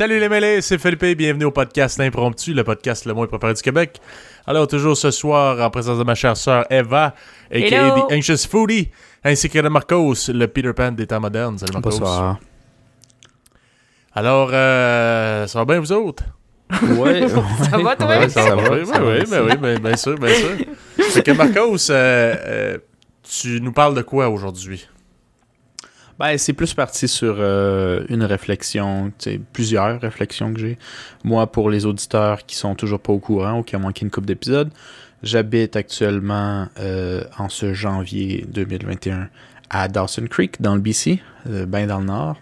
Salut les mêlés, c'est Philippe, bienvenue au podcast Impromptu, le podcast le moins préparé du Québec. Alors, toujours ce soir, en présence de ma chère sœur Eva, a.k.a. Hello. The Anxious Foodie, ainsi que de Marcos, le Peter Pan des temps modernes. Salut Marcos. Bonsoir. Alors, euh, ça va bien vous autres? Ouais, Ça va, toi? Ouais, ça va. oui, ça oui, va, oui, ça va. oui, ben, bien sûr, bien sûr. fait que Marcos, euh, euh, tu nous parles de quoi aujourd'hui? Ben, c'est plus parti sur euh, une réflexion, tu sais, plusieurs réflexions que j'ai. Moi, pour les auditeurs qui sont toujours pas au courant ou qui ont manqué une couple d'épisodes, j'habite actuellement euh, en ce janvier 2021 à Dawson Creek, dans le BC, euh, bien dans le nord.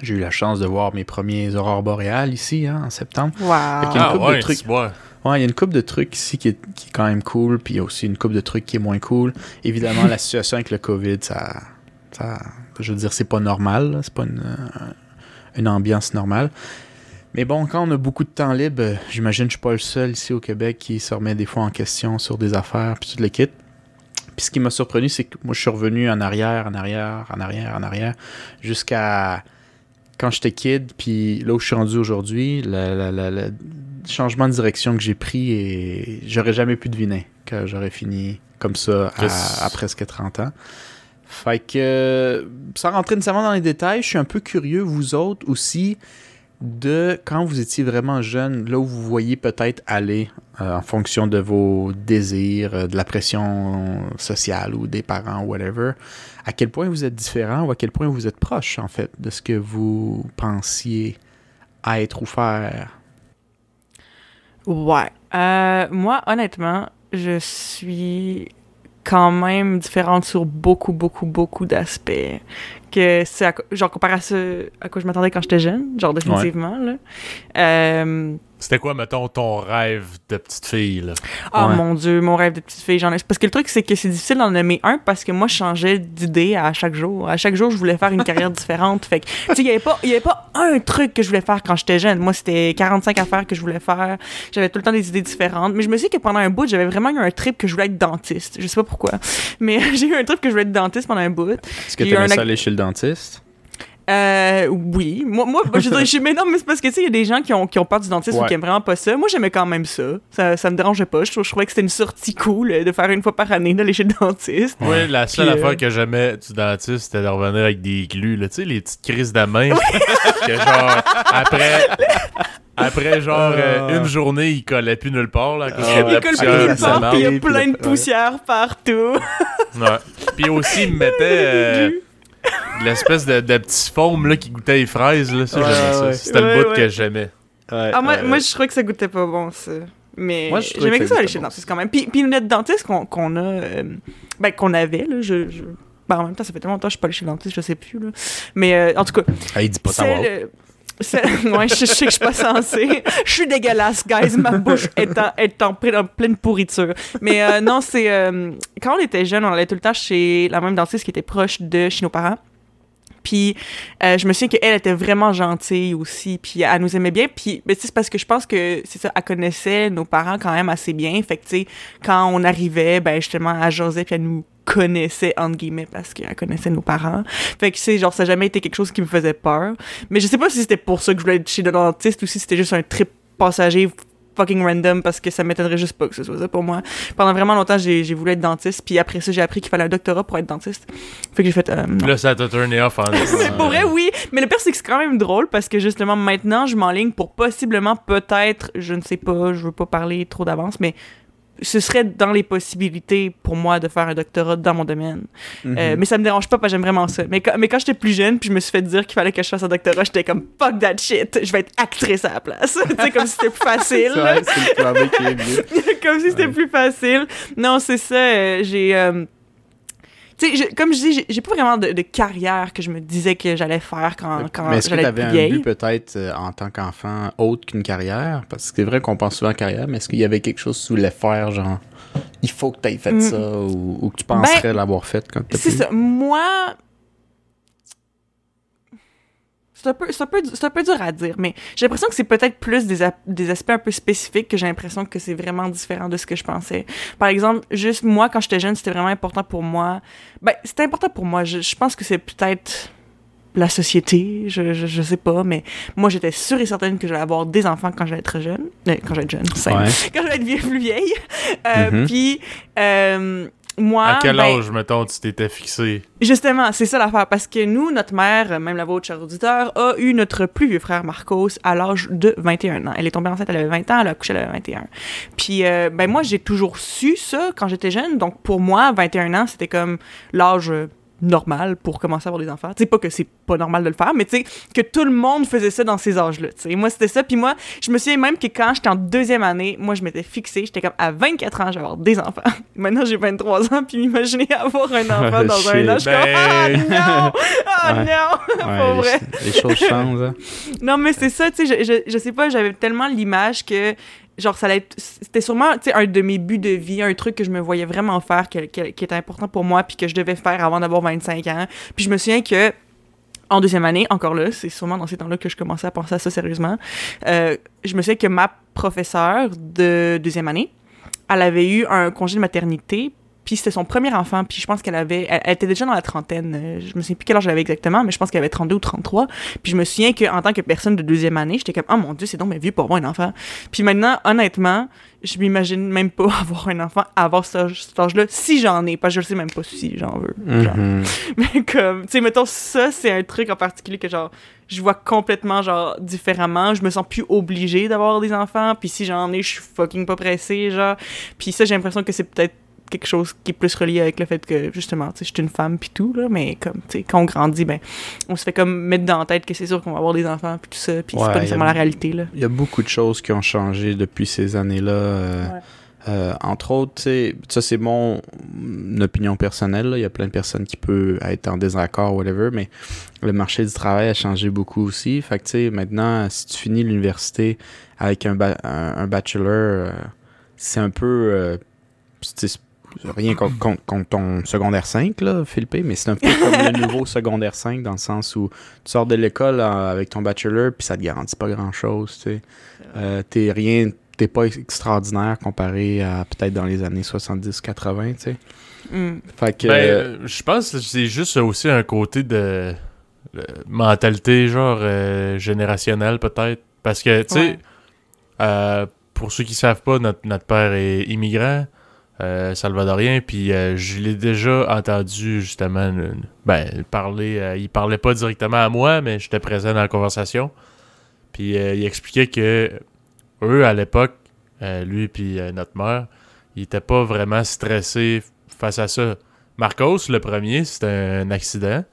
J'ai eu la chance de voir mes premiers aurores boréales ici, hein, en septembre. Wow. Fait qu'il y a une couple de trucs. Ouais, il y a une coupe de trucs ici qui est, qui est quand même cool, puis il y a aussi une coupe de trucs qui est moins cool. Évidemment, la situation avec le COVID, ça, ça je veux dire, c'est pas normal, c'est pas une, euh, une ambiance normale. Mais bon, quand on a beaucoup de temps libre, euh, j'imagine que je suis pas le seul ici au Québec qui se remet des fois en question sur des affaires, puis tout le kit. Puis ce qui m'a surpris, c'est que moi, je suis revenu en arrière, en arrière, en arrière, en arrière, jusqu'à quand j'étais kid, puis là où je suis rendu aujourd'hui, le, changement de direction que j'ai pris, et j'aurais jamais pu deviner que j'aurais fini comme ça à, à presque 30 ans. Fait que, euh, sans rentrer nécessairement dans les détails, je suis un peu curieux, vous autres aussi, de quand vous étiez vraiment jeune, là où vous voyez peut-être aller euh, en fonction de vos désirs, euh, de la pression sociale ou des parents, whatever, à quel point vous êtes différent ou à quel point vous êtes proche, en fait, de ce que vous pensiez être ou faire? Ouais. Moi, honnêtement, je suis quand même différente sur beaucoup, beaucoup, beaucoup d'aspects. Que c'est genre comparé à ce à quoi je m'attendais quand j'étais jeune, genre définitivement. Là. Euh, C'était quoi, mettons, ton rêve de petite fille, là? Oh Ouais. mon dieu, mon rêve de petite fille, j'en ai. Parce que le truc, c'est que c'est difficile d'en nommer un parce que moi, je changeais d'idée à chaque jour. À chaque jour, je voulais faire une carrière différente. Fait que, tu sais, il n'y avait, pas- il y avait pas un truc que je voulais faire quand j'étais jeune. Moi, c'était 45 affaires que je voulais faire. J'avais tout le temps des idées différentes. Mais je me suis dit que pendant un bout, j'avais vraiment eu un trip que je voulais être dentiste. Je sais pas pourquoi. Mais j'ai eu un trip que je voulais être dentiste pendant un bout. Est-ce que tu aimais un ça aller chez le dentiste? Euh, oui. Moi, moi je dirais, je mais non, mais c'est parce que, tu sais, il y a des gens qui ont, qui ont peur du dentiste ou qui aiment vraiment pas ça. Moi, j'aimais quand même ça. Ça, ça me dérangeait pas. Je, je trouvais que c'était une sortie cool euh, de faire une fois par année d'aller chez le dentiste. Oui, la seule Puis, euh, affaire que j'aimais du dentiste, c'était de revenir avec des glues, là, tu sais, les petites crises de main. que genre, après, après genre, euh, une journée, il collait plus nulle part, là, Ah Il plusieurs plus nulle part, puis il y a plein le- de poussière partout. Ouais. Puis aussi, il me mettait euh, l'espèce de, de petit foam, là, qui goûtait les fraises, là, ça, Ouais, j'aimais ça. C'était Ouais, le bout ouais. que j'aimais. Ah, moi, moi, je trouvais que ça goûtait pas bon, ça. Mais Moi, je trouvais j'aimais que que ça aller goûtait chez le bon. dentiste quand même. Puis, puis notre dentiste qu'on qu'on a, euh, ben, qu'on avait, là, je. je... Ben, en même temps, ça fait tellement longtemps que je suis pas allée chez le dentiste, je sais plus, là. Mais euh, en tout cas, Ah, il dit pas ça. Le- ouais, je, sais que je suis pas censée. Je suis dégueulasse, guys. Ma bouche est en, est pleine- pourriture. Mais euh, non, c'est... euh, quand on était jeune, on allait tout le temps chez la même dentiste qui était proche de chez nos parents. Puis euh, je me souviens qu'elle était vraiment gentille aussi, puis elle nous aimait bien. Puis c'est parce que je pense que c'est ça, elle connaissait nos parents quand même assez bien. Fait que tu sais, quand on arrivait, ben justement, elle jasait puis elle nous connaissait entre guillemets parce qu'elle connaissait nos parents. Fait que c'est genre ça n'a jamais été quelque chose qui me faisait peur. Mais je sais pas si c'était pour ça que je voulais être chez le dentiste ou si c'était juste un trip passager fucking random parce que ça m'étonnerait juste pas que ce soit ça pour moi. Pendant vraiment longtemps, j'ai j'ai voulu être dentiste, puis après ça, j'ai appris qu'il fallait un doctorat pour être dentiste. Fait que j'ai fait euh. Là, ça t'a turné off en C'est pour vrai, oui. Mais le pire, c'est que c'est quand même drôle parce que justement, maintenant, je m'enligne pour possiblement, peut-être, je ne sais pas, je veux pas parler trop d'avance, mais ce serait dans les possibilités pour moi de faire un doctorat dans mon domaine. Mhm. Euh, mais ça me dérange pas parce que j'aime vraiment ça. Mais quand, mais quand j'étais plus jeune, puis je me suis fait dire qu'il fallait que je fasse un doctorat, j'étais comme fuck that shit, je vais être actrice à la place. tu sais, comme si c'était plus facile. C'est vrai, c'est le travail qui est mieux. comme si c'était Ouais. plus facile. Non, c'est ça. euh, j'ai. euh, tu sais, je- comme je dis, j'ai- pas vraiment de, de carrière que je me disais que j'allais faire quand, quand Mais est-ce que j'allais tu être avais plus un but peut-être euh, en tant qu'enfant autre qu'une carrière? Parce que c'est vrai qu'on pense souvent à carrière, mais est-ce qu'il y avait quelque chose que tu voulais faire, genre il faut que tu aies fait Mm. ça ou, ou que tu penserais l'avoir fait quand tu C'est ça. Moi. C'est un, peu, c'est, un peu, c'est un peu dur à dire, mais j'ai l'impression que c'est peut-être plus des, des aspects un peu spécifiques que j'ai l'impression que c'est vraiment différent de ce que je pensais. Par exemple, juste moi, quand j'étais jeune, c'était vraiment important pour moi. Ben, c'était important pour moi. Je, je pense que c'est peut-être la société, je, je, je sais pas, mais moi, j'étais sûre et certaine que j'allais avoir des enfants quand j'allais être jeune. Euh, quand j'allais être jeune, c'est Ouais. quand j'allais être plus vieille. Euh, Mhm. Puis, euh, moi. à quel ben, âge, mettons, tu t'étais fixé? Justement, c'est ça l'affaire. Parce que nous, notre mère, même la vôtre, cher auditeur, a eu notre plus vieux frère Marcos à l'âge de 21 ans. Elle est tombée enceinte, elle avait 20 ans, elle a accouché, elle avait 21. Puis, euh, ben moi, j'ai toujours su ça quand j'étais jeune. Donc, pour moi, 21 ans, c'était comme l'âge normal pour commencer à avoir des enfants. Tu sais, pas que c'est pas normal de le faire, mais tu sais, que tout le monde faisait ça dans ces âges-là. Tu sais, moi, c'était ça. Puis moi, je me souviens même que quand j'étais en deuxième année, moi, je m'étais fixée, j'étais comme à 24 ans, je vais avoir des enfants. Maintenant, j'ai 23 ans, puis m'imaginer avoir un enfant dans un Shit. an, je suis comme, ah Ben- non! Ah Ouais. non! Ouais, les, vrai. les choses changent. hein. Non, mais c'est ça, tu sais, je, je, je sais pas, j'avais tellement l'image que, genre, ça c'était sûrement, un de mes buts de vie, un truc que je me voyais vraiment faire, qui était important pour moi, puis que je devais faire avant d'avoir 25 ans. Puis je me souviens que, en deuxième année, encore là, c'est sûrement dans ces temps-là que je commençais à penser à ça sérieusement, euh, je me souviens que ma professeure de deuxième année, elle avait eu un congé de maternité, puis c'était son premier enfant, puis je pense qu'elle avait... Elle, elle était déjà dans la trentaine, euh, je me souviens plus quel âge elle avait exactement, mais je pense qu'elle avait 32 ou 33. Puis je me souviens qu'en tant que personne de deuxième année, j'étais comme « Oh mon Dieu, c'est donc mais vieux pour avoir un enfant. » Puis maintenant, honnêtement, je m'imagine même pas avoir un enfant avant cet âge- cet âge-là, si j'en ai, parce que je sais même pas si j'en veux. genre. Mhm. Mais comme, tu sais, mettons, ça, c'est un truc en particulier que, genre, je vois complètement, genre, différemment. Je me sens plus obligée d'avoir des enfants. Puis si j'en ai, je suis fucking pas pressée, genre. Puis ça, j'ai l'impression que c'est peut-être quelque chose qui est plus relié avec le fait que, justement, tu sais, je suis une femme puis tout, là. Mais comme, tu sais, quand on grandit, ben, on se fait comme mettre dans la tête que c'est sûr qu'on va avoir des enfants puis tout ça. Puis Ouais, c'est pas a- nécessairement la réalité, là. Il y a beaucoup de choses qui ont changé depuis ces années-là. euh, Ouais. euh, entre autres, tu sais, ça c'est mon opinion personnelle. là. Il y a plein de personnes qui peuvent être en désaccord, whatever, mais le marché du travail a changé beaucoup aussi. Fait que tu sais, maintenant, si tu finis l'université avec un, ba- un, un bachelor, euh, c'est un peu. euh, tu sais, c'est rien contre, contre- contre ton secondaire 5, là, Philippe, mais c'est un peu comme le nouveau secondaire 5 dans le sens où tu sors de l'école euh, avec ton bachelor, puis ça te garantit pas grand-chose, tu sais. Euh, t'es rien, t'es pas extraordinaire comparé à peut-être dans les années 70-80, tu sais. Mm. Fait que... Ben, euh, je pense que c'est juste aussi un côté de de mentalité, genre, euh, générationnelle, peut-être. Parce que, tu sais, Ouais. euh, pour ceux qui savent pas, notre, notre père est immigrant, euh, salvadorien, puis euh, je l'ai déjà entendu, justement, ben, parler. euh, il parlait pas directement à moi, mais j'étais présent dans la conversation. Puis euh, il expliquait que eux, à l'époque, lui puis notre mère, ils étaient pas vraiment stressés face à ça. Marcos, le premier, c'était un accident.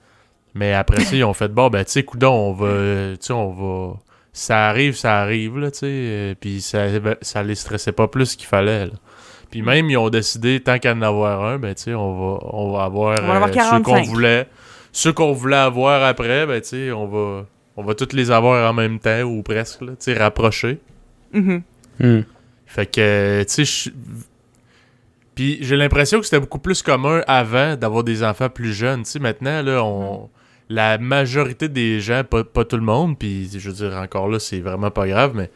Mais après ça, ils ont fait bon, ben, tu sais, coudon, on va. Tu on va. Ça arrive, ça arrive, là, tu sais. Puis ça, ça les stressait pas plus qu'il fallait, là. Puis même, ils ont décidé, tant qu'à en avoir un, ben, tu sais, on va, on va avoir, On va avoir euh, ceux qu'on 45. voulait. Ceux qu'on voulait avoir après, ben, tu sais, on va. On va tous les avoir en même temps, ou presque, là, tu sais, rapprochés. Mhm. hmm. Fait que, tu sais, je- Puis j'ai l'impression que c'était beaucoup plus commun avant d'avoir des enfants plus jeunes. Tu sais, maintenant, là, on... La majorité des gens, pas, pas tout le monde, puis je veux dire, encore là, c'est vraiment pas grave, mais,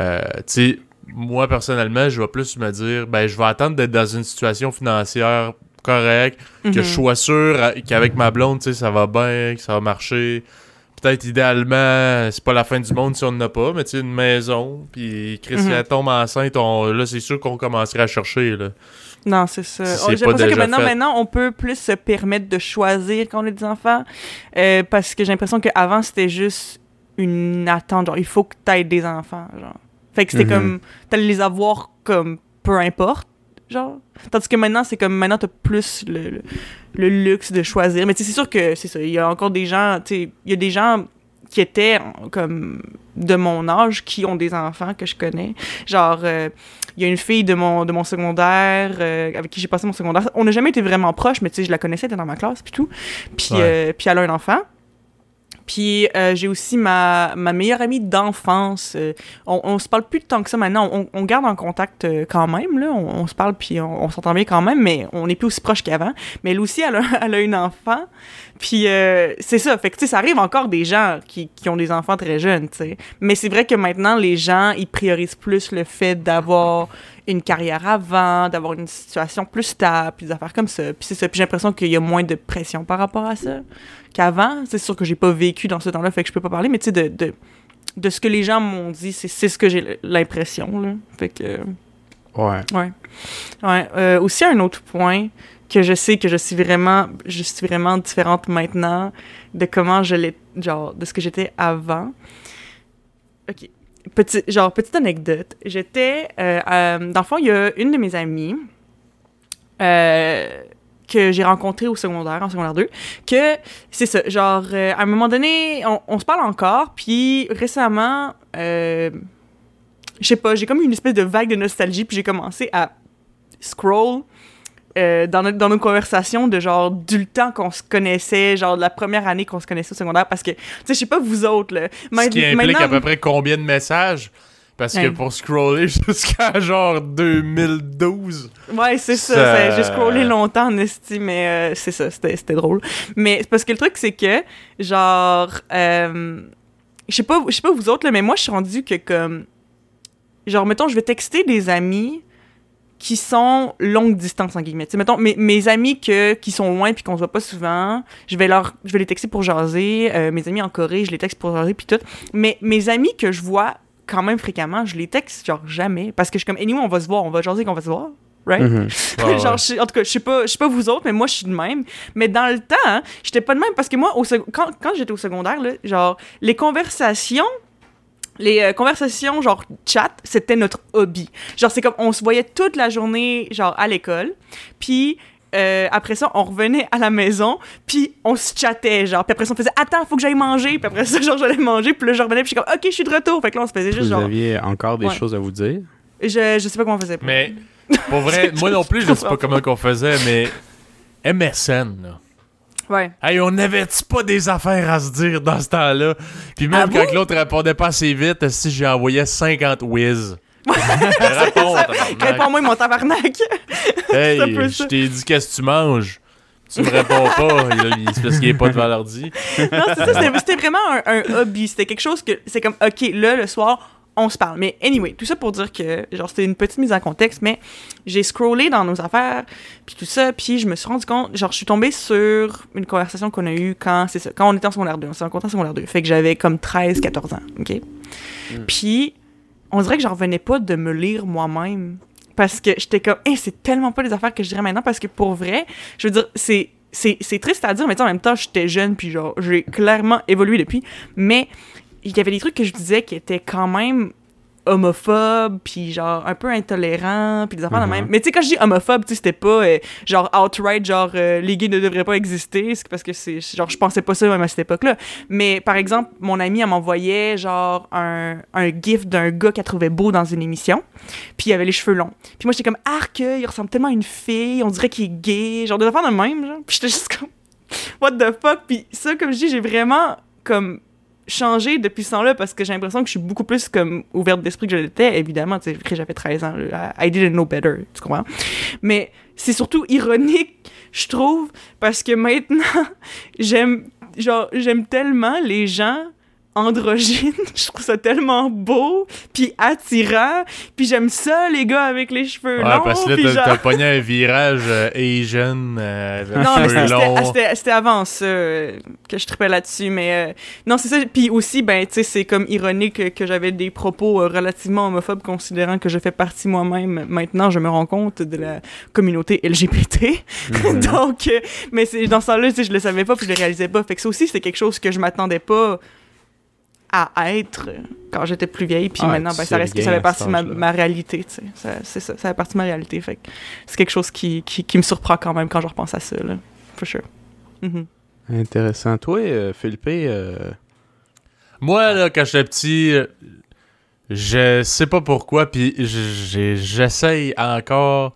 euh, tu sais, moi, personnellement, je vais plus me dire, ben, je vais attendre d'être dans une situation financière correcte, que Mhm. je sois sûr euh, qu'avec ma blonde, tu sais, ça va bien, que ça va marcher. Peut-être idéalement, c'est pas la fin du monde si on n'en a pas, mais tu sais, une maison, puis Chris, si Mhm. tombe enceinte, on- là, c'est sûr qu'on commencerait à chercher, là. Non, c'est ça. Si Oh, c'est J'ai l'impression que maintenant, fait. maintenant, on peut plus se permettre de choisir quand on a des enfants. euh, parce que j'ai l'impression qu'avant, c'était juste une attente. Genre, il faut que tu aies des enfants. Genre. Fait que c'était Mhm. comme. T'allais les avoir comme peu importe. Genre. Tandis que maintenant, c'est comme. Maintenant, t'as plus le, le, le luxe de choisir. Mais tu sais, c'est sûr que c'est ça. Il y a encore des gens. Tu sais, il y a des gens qui étaient en- comme de mon âge qui ont des enfants que je connais. Genre, euh, il y a une fille de mon, de mon secondaire euh, avec qui j'ai passé mon secondaire. On n'a jamais été vraiment proches, mais tu sais, je la connaissais, elle était dans ma classe, puis tout. Puis, Ouais. euh, puis elle a un enfant. Puis euh, j'ai aussi ma, meilleure amie d'enfance. Euh, on, se parle plus de temps que ça maintenant. On, garde en contact euh, quand même, là. On, se parle puis on, s'entend bien quand même, mais on n'est plus aussi proche qu'avant. Mais elle aussi, elle a, une enfant. Puis c'est ça, fait que tu sais, ça arrive encore des gens qui, qui ont des enfants très jeunes, tu. Mais c'est vrai que maintenant, les gens, ils priorisent plus le fait d'avoir une carrière avant, d'avoir une situation plus stable, puis des affaires comme ça. Puis c'est ça, puis j'ai l'impression qu'il y a moins de pression par rapport à ça qu'avant. C'est sûr que j'ai pas vécu dans ce temps-là, fait que je peux pas parler, mais tu sais, de, de, de ce que les gens m'ont dit, c'est ce que j'ai l'impression, là. Fait que... Ouais. Ouais. Ouais. Euh, aussi, un autre point que je sais que je suis vraiment, je suis vraiment différente maintenant de comment je l'ai, genre, de ce que j'étais avant. Ok. Petit, genre, petite anecdote. J'étais, euh, euh, dans le fond, il y a une de mes amies euh, que j'ai rencontrée au secondaire, en secondaire 2, que c'est ça, genre, euh, à un moment donné, on, on se parle encore, puis récemment, je sais pas, j'ai comme une espèce de vague de nostalgie, puis j'ai commencé à scroll euh, dans, notre, dans nos conversations de genre du temps qu'on se connaissait, genre de la première année qu'on se connaissait au secondaire, parce que, tu sais, je sais pas vous autres, là. Ce qui implique à peu près combien de messages? Parce que pour scroller jusqu'à genre 2012. Ouais, c'est ça. J'ai scrollé longtemps en esti, mais euh, c'est ça, c'était c'était drôle. Mais parce que le truc, c'est que, genre, euh, je sais pas, je sais pas vous autres, là, mais moi, je suis rendue que, comme, genre, mettons, je vais texter des amis qui sont longue distance, en guillemets. Tu sais, mettons, mes, mes amis que, qui sont loin puis qu'on se voit pas souvent, je vais, leur, je vais les texter pour jaser. Euh, mes amis en Corée, je les texte pour jaser puis tout. Mais mes amis que je vois quand même fréquemment, je les texte genre jamais. Parce que je suis comme, anyway, on va se voir, on va jaser qu'on va se voir. Right? Mhm. Genre, je en tout cas, je sais pas, je sais pas vous autres, mais moi, je suis de même. Mais dans le temps, hein, j'étais pas de même parce que moi, au sec- quand, quand j'étais au secondaire, là, genre, les conversations, les euh, conversations, genre, chat, c'était notre hobby. Genre, c'est comme, on se voyait toute la journée, genre, à l'école. Puis, euh, après ça, on revenait à la maison, puis on se chattait, genre. Puis après ça, on faisait « Attends, faut que j'aille manger. » Puis après ça, genre, j'allais manger. Puis là, je revenais, puis je suis comme « Ok, je suis de retour. » Fait que là, on se faisait juste, Vous genre... aviez encore des Ouais. choses à vous dire? Je, je sais pas comment on faisait. Mais pour vrai, moi non plus, je sais pas comment qu'on faisait, mais MSN, là. Ouais. Hey, on n'avait-tu pas des affaires à se dire dans ce temps-là? Puis même Ah quand l'autre répondait pas assez vite, si j'ai envoyé 50 whiz. Réponds-moi, mon tabarnak! Hey, je t'ai dit qu'est-ce que tu manges? Tu me réponds pas, c'est parce qu'il est pas devant l'ordi. Non, c'est ça, c'était- c'était vraiment un, un hobby. C'était quelque chose que c'est comme, OK, là, le soir, on se parle. Mais anyway, tout ça pour dire que, genre, c'était une petite mise en contexte, mais j'ai scrollé dans nos affaires, puis tout ça, puis je me suis rendu compte, genre, je suis tombée sur une conversation qu'on a eue quand, c'est ça, quand on était en secondaire 2. On s'est rencontrés en secondaire 2. Fait que j'avais comme 13, 14 ans, OK? Puis, on dirait que j'en revenais pas de me lire moi-même. Parce que j'étais comme, hey, c'est tellement pas les affaires que je dirais maintenant, parce que pour vrai, je veux dire, c'est. C'est c'est triste à dire, mais en même temps, j'étais jeune, puis genre, j'ai clairement évolué depuis. Mais il y avait des trucs que je disais qui étaient quand même homophobes, puis genre un peu intolérants, puis des affaires de Mhm. même. Mais tu sais, quand je dis homophobe, tu sais, c'était pas euh, genre outright, genre euh, les gays ne devraient pas exister, c'est parce que c'est genre je pensais pas ça même à cette époque-là. Mais par exemple, mon ami, elle m'envoyait genre un, un gif d'un gars qu'elle trouvait beau dans une émission, puis il avait les cheveux longs. Puis moi, j'étais comme, arc, il ressemble tellement à une fille, on dirait qu'il est gay, genre des affaires de même, genre. Puis j'étais juste comme, what the fuck? Puis ça, comme je dis, j'ai vraiment comme changé depuis ce temps-là parce que j'ai l'impression que je suis beaucoup plus comme ouverte d'esprit que je l'étais, évidemment, tu sais, j'avais 13 ans, I didn't know better, tu comprends? Mais c'est surtout ironique, je trouve, parce que maintenant, j'aime, genre, j'aime tellement les gens androgynes, je trouve ça tellement beau, puis attirant, puis j'aime ça, les gars avec les cheveux Ouais, longs, parce que là, t'as genre- pogné un virage euh, Asian, euh, non, c'était- c'était- c'était c'était avant ça euh, que je tripais là-dessus. Mais euh, non, c'est ça. Puis aussi, ben, tu sais, c'est comme ironique que, j'avais des propos euh, relativement homophobes, considérant que je fais partie moi-même. Maintenant, je me rends compte de la communauté LGBT. Mhm. Donc, mais dans ce sais, je le savais pas, puis je le réalisais pas. Fait que ça aussi, c'est quelque chose que je m'attendais pas à être quand j'étais plus vieille. Puis Ah, maintenant, ben, ça reste que ça fait partie de ma, réalité, tu sais. Ça- C'est ça, ça fait partie de ma réalité. Fait que c'est quelque chose qui, qui, qui me surprend quand même quand je repense à ça, là. For sure. Mhm. Intéressant. Toi, euh, Philippe, euh, Moi, là, quand j'étais petit, euh, je sais pas pourquoi, puis j'essaye encore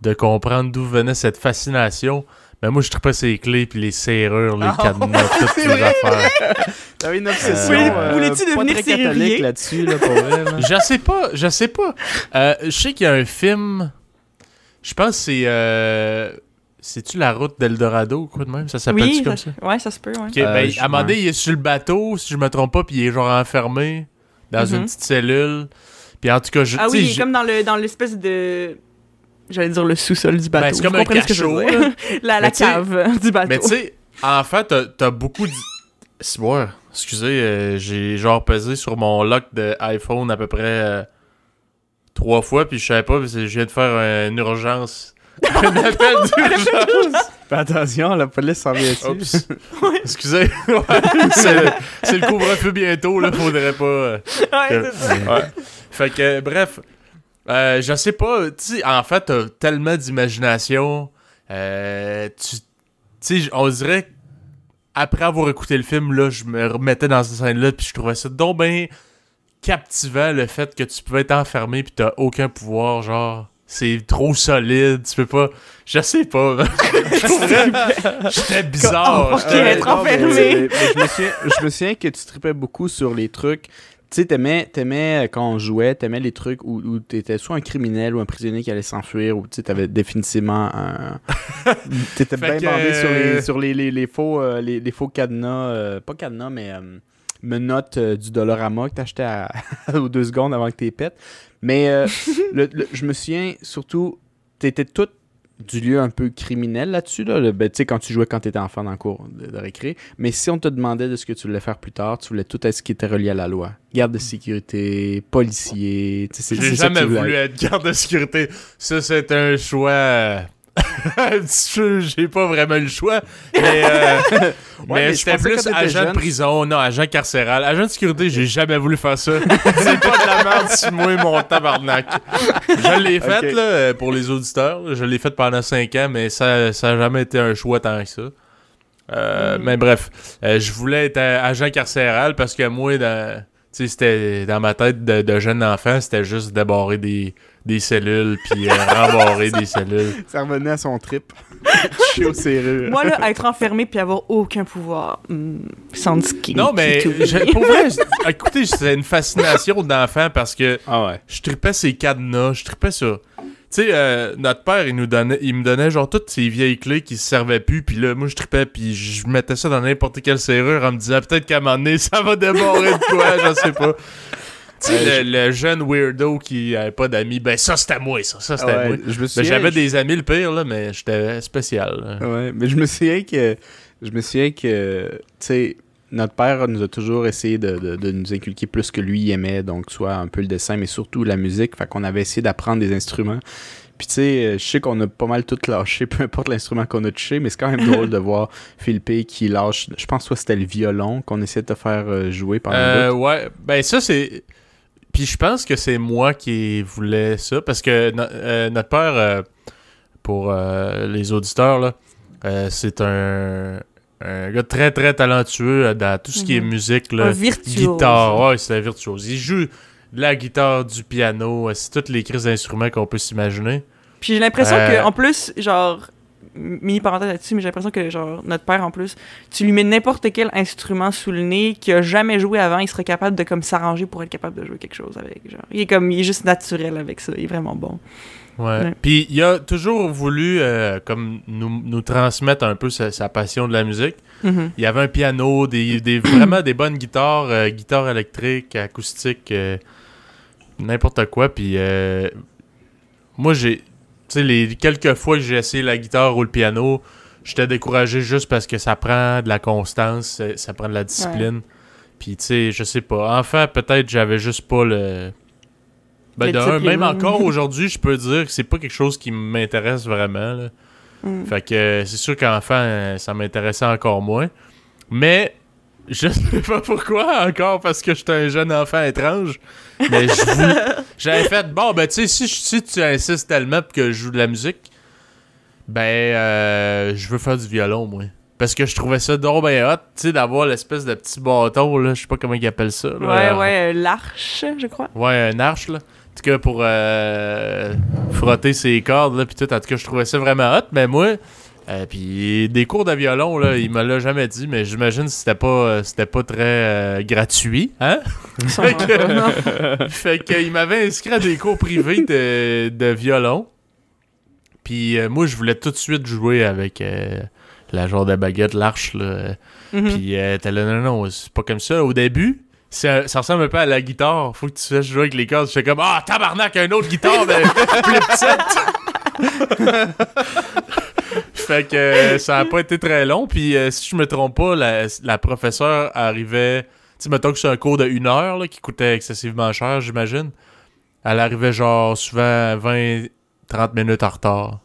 de comprendre d'où venait cette fascination. Ben moi, je trippais ses clés, puis les serrures, les Ah, cadenas, toutes vrai. affaires. T'avais une obsession. Voulez- euh, voulais-tu pas devenir serrurier? catholique là-dessus, là, pour vrai. là? Je sais pas, je sais pas. Euh, je sais qu'il y a un film. Je pense que c'est. Euh, C'est-tu la route d'Eldorado ou quoi de même? Ça s'appelle Oui, comme ça, ouais, ça se peut, ouais. Ok, Euh, ben, à un moment donné, il est sur le bateau, si je me trompe pas, puis il est genre enfermé dans Mhm. une petite cellule. Puis en tout cas, je. Ah oui, comme dans le dans l'espèce de j'allais dire le sous-sol du bateau. Ben, c'est comme Vous un comprenez ce que je veux cachot, dire? la la cave du bateau. Mais tu sais, en fait, t'as- t'as beaucoup de. C'est bon, excusez, euh, j'ai genre pesé sur mon lock de iPhone à peu près euh, trois fois, puis je savais pas, parce que je viens de faire une urgence. un appel d'urgence. Fais attention, la police s'en vient ici. Oups. Excusez. Ouais, c'est le, couvre-feu bientôt, là, faudrait pas. euh, ouais, c'est ça. Ouais. Fait que, euh, bref, euh, je sais pas, tu sais, en fait, t'as tellement d'imagination. Euh, tu sais, on dirait, après avoir écouté le film, là, je me remettais dans cette scène-là, puis je trouvais ça donc bien captivant, le fait que tu pouvais être enfermé, puis t'as aucun pouvoir, genre. C'est trop solide, tu peux pas. Je sais pas. J'étais bizarre. Oh, non, mais- mais- mais je, me souviens, je me souviens que tu tripais beaucoup sur les trucs. Tu sais, t'aimais, t'aimais euh, quand on jouait, t'aimais les trucs où, où t'étais soit un criminel ou un prisonnier qui allait s'enfuir, ou tu t'avais définitivement un. T'étais bien que, bandé sur, les, sur les, les, les faux, euh, les, les faux cadenas, euh, pas cadenas, mais euh, menottes du Dollarama que t'achetais à, aux deux secondes avant que t'es pètes. Mais euh, le- le- je me souviens surtout, t'étais tout du lieu un peu criminel là-dessus, là? Ben, tu sais, quand tu jouais quand t'étais enfant dans le cours de, de récré. Mais si on te demandait de ce que tu voulais faire plus tard, tu voulais tout être ce qui était relié à la loi. Garde de sécurité, policier, tu sais, c'est J'ai jamais tu voulu être. être garde de sécurité. Ça, c'est un choix. J'ai pas vraiment le choix. Mais, euh, mais c'était plus agent de prison, non, agent carcéral. Agent de sécurité, j'ai jamais voulu faire ça. c'est pas de la merde si moi, mon tabarnak. Je l'ai fait, Ok. là, euh, pour les auditeurs. Je l'ai fait pendant 5 ans, mais ça, ça a jamais été un choix tant que ça. Euh, Mm. Mais bref, euh, je voulais être agent carcéral parce que moi, dans, c'était dans ma tête de, de jeune enfant, c'était juste débarrer des, des cellules puis euh, rembarrer des cellules. Ça revenait à son trip. Je suis aux serrures. Moi là, être enfermé puis avoir aucun pouvoir, hmm, sounds kinky Non, mais je- pour vrai, je- écoutez, c'est une fascination d'enfant parce que Ah ouais. je tripais ces cadenas, je tripais ça. Tu sais, euh, notre père, il nous donnait, il me donnait genre toutes ces vieilles clés qui se servaient plus, puis là, moi, je tripais, puis je mettais ça dans n'importe quelle serrure en me disant peut-être qu'à un moment donné, ça va déborder de quoi, je sais pas. Tu sais, le, le jeune weirdo qui avait pas d'amis, ben ça, c'était moi, ça, ça, c'était Ouais, moi. Ben, j'avais je- des amis, le pire, là, mais j'étais spécial. là. Ouais, mais je me souviens que je me souviens que tu sais notre père nous a toujours essayé de, de- de nous inculquer plus que lui aimait, donc soit un peu le dessin, mais surtout la musique. Fait qu'on avait essayé d'apprendre des instruments. Puis tu sais, euh, je sais qu'on a pas mal tout lâché, peu importe l'instrument qu'on a touché, mais c'est quand même drôle de voir Philippe qui lâche, je pense que c'était le violon qu'on essayait de te faire euh, jouer pendant Euh, ouais, ben ça c'est. Puis je pense que c'est moi qui voulais ça parce que no- euh, notre père, euh, pour euh, les auditeurs, c'est un, un gars très très talentueux dans tout ce qui est Mhm. musique, là, guitare. Ouais, c'est un virtuose. Il joue de la guitare, du piano, c'est toutes les crises d'instruments qu'on peut s'imaginer. Puis j'ai l'impression Euh, que en plus, genre mini parenthèse là-dessus, mais j'ai l'impression que genre notre père en plus, tu lui mets n'importe quel instrument sous le nez qu'il a jamais joué avant, il serait capable de comme s'arranger pour être capable de jouer quelque chose avec. Genre, il est comme il est juste naturel avec ça, il est vraiment bon. Ouais. Puis il a toujours voulu euh, comme nous, nous transmettre un peu sa, sa passion de la musique. Mhm. Il y avait un piano, des, des- vraiment des bonnes guitares, euh, guitares électriques, acoustiques, euh, n'importe quoi. Puis moi, j'ai. Tu sais, les quelques fois que j'ai essayé la guitare ou le piano, j'étais découragé juste parce que ça prend de la constance, ça, ça prend de la discipline. Puis tu sais, je sais pas. Enfin, peut-être j'avais juste pas le. Ben, Le de un, même encore aujourd'hui, je peux dire que c'est pas quelque chose qui m'intéresse vraiment. là. Mm. Fait que euh, c'est sûr qu'enfant, euh, ça m'intéressait encore moins. Mais je sais pas pourquoi encore, parce que j'étais un jeune enfant étrange. Mais j'avais fait, bon, ben tu sais, si, tu insistes tellement pour que je joue de la musique, ben euh, je veux faire du violon, moi. Parce que je trouvais ça donc ben hot, tu sais, d'avoir l'espèce de petit bâton, là, je sais pas comment ils appellent ça. là. Ouais, ouais, euh, l'arche, je crois. Ouais, un arche, là. En tout cas, pour euh, frotter ses cordes, là, pis tout. En tout cas, je trouvais ça vraiment hot. Mais moi, Euh, puis des cours de violon, là, il me l'a jamais dit, mais j'imagine que c'était pas, euh, c'était pas très euh, gratuit, hein? fait que, fait que il m'avait inscrit à des cours privés de, de violon. Puis euh, moi, je voulais tout de suite jouer avec la genre de baguette, l'arche, là. Mhm. Puis euh, t'es là, non, non, c'est pas comme ça. Au début, ça, ça ressemble un peu à la guitare. Faut que tu fasses jouer avec les cordes. Je fais comme, ah, tabarnak, un autre guitare, mais plus petite. Fait que euh, ça a pas été très long. Puis euh, si je me trompe pas, la, la professeure arrivait. Tu sais, mettons que c'est un cours de une heure là, qui coûtait excessivement cher, j'imagine. Elle arrivait genre souvent 20, 30 minutes en retard.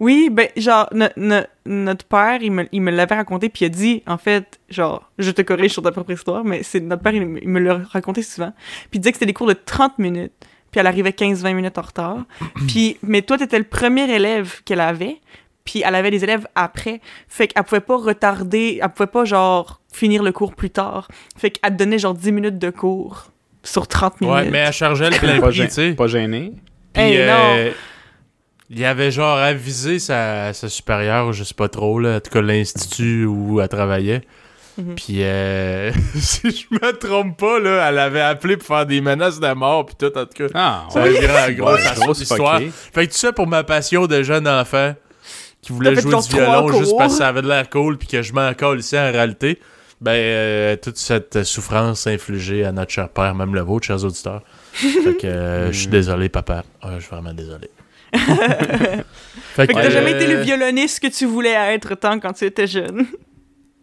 Oui, ben, genre, no- no- notre père, il me, il me l'avait raconté, puis il a dit, en fait, genre, je te corrige sur ta propre histoire, mais c'est notre père, il, me- il me l'a raconté souvent. Puis il disait que c'était des cours de 30 minutes, puis elle arrivait 15-20 minutes en retard. puis, mais toi, t'étais le premier élève qu'elle avait, puis elle avait des élèves après. Fait qu'elle pouvait pas retarder, elle pouvait pas, genre, finir le cours plus tard. Fait qu'elle te donnait, genre, 10 minutes de cours sur 30 minutes. Ouais, mais elle chargeait le plein pas, prix, tu sais. pas gêné. Puis, Hey, euh, il avait genre avisé sa, sa supérieure, je sais pas trop, là, en tout cas l'institut où elle travaillait. Mhm. Puis, euh, si je me trompe pas, là, elle avait appelé pour faire des menaces de mort, puis tout, en tout cas. Ah, Ça gros, Ouais, grosse histoire. Fait que tout ça pour ma passion de jeune enfant qui voulait jouer du violon juste parce que ça avait de l'air cool, puis que je m'en colle ici en réalité. Ben, euh, toute cette souffrance infligée à notre cher père, même le vôtre, chers auditeurs. fait que euh, je suis désolé, papa. Ouais, je suis vraiment désolé. fait que t'as euh, jamais été le violoniste que tu voulais être tant quand tu étais jeune.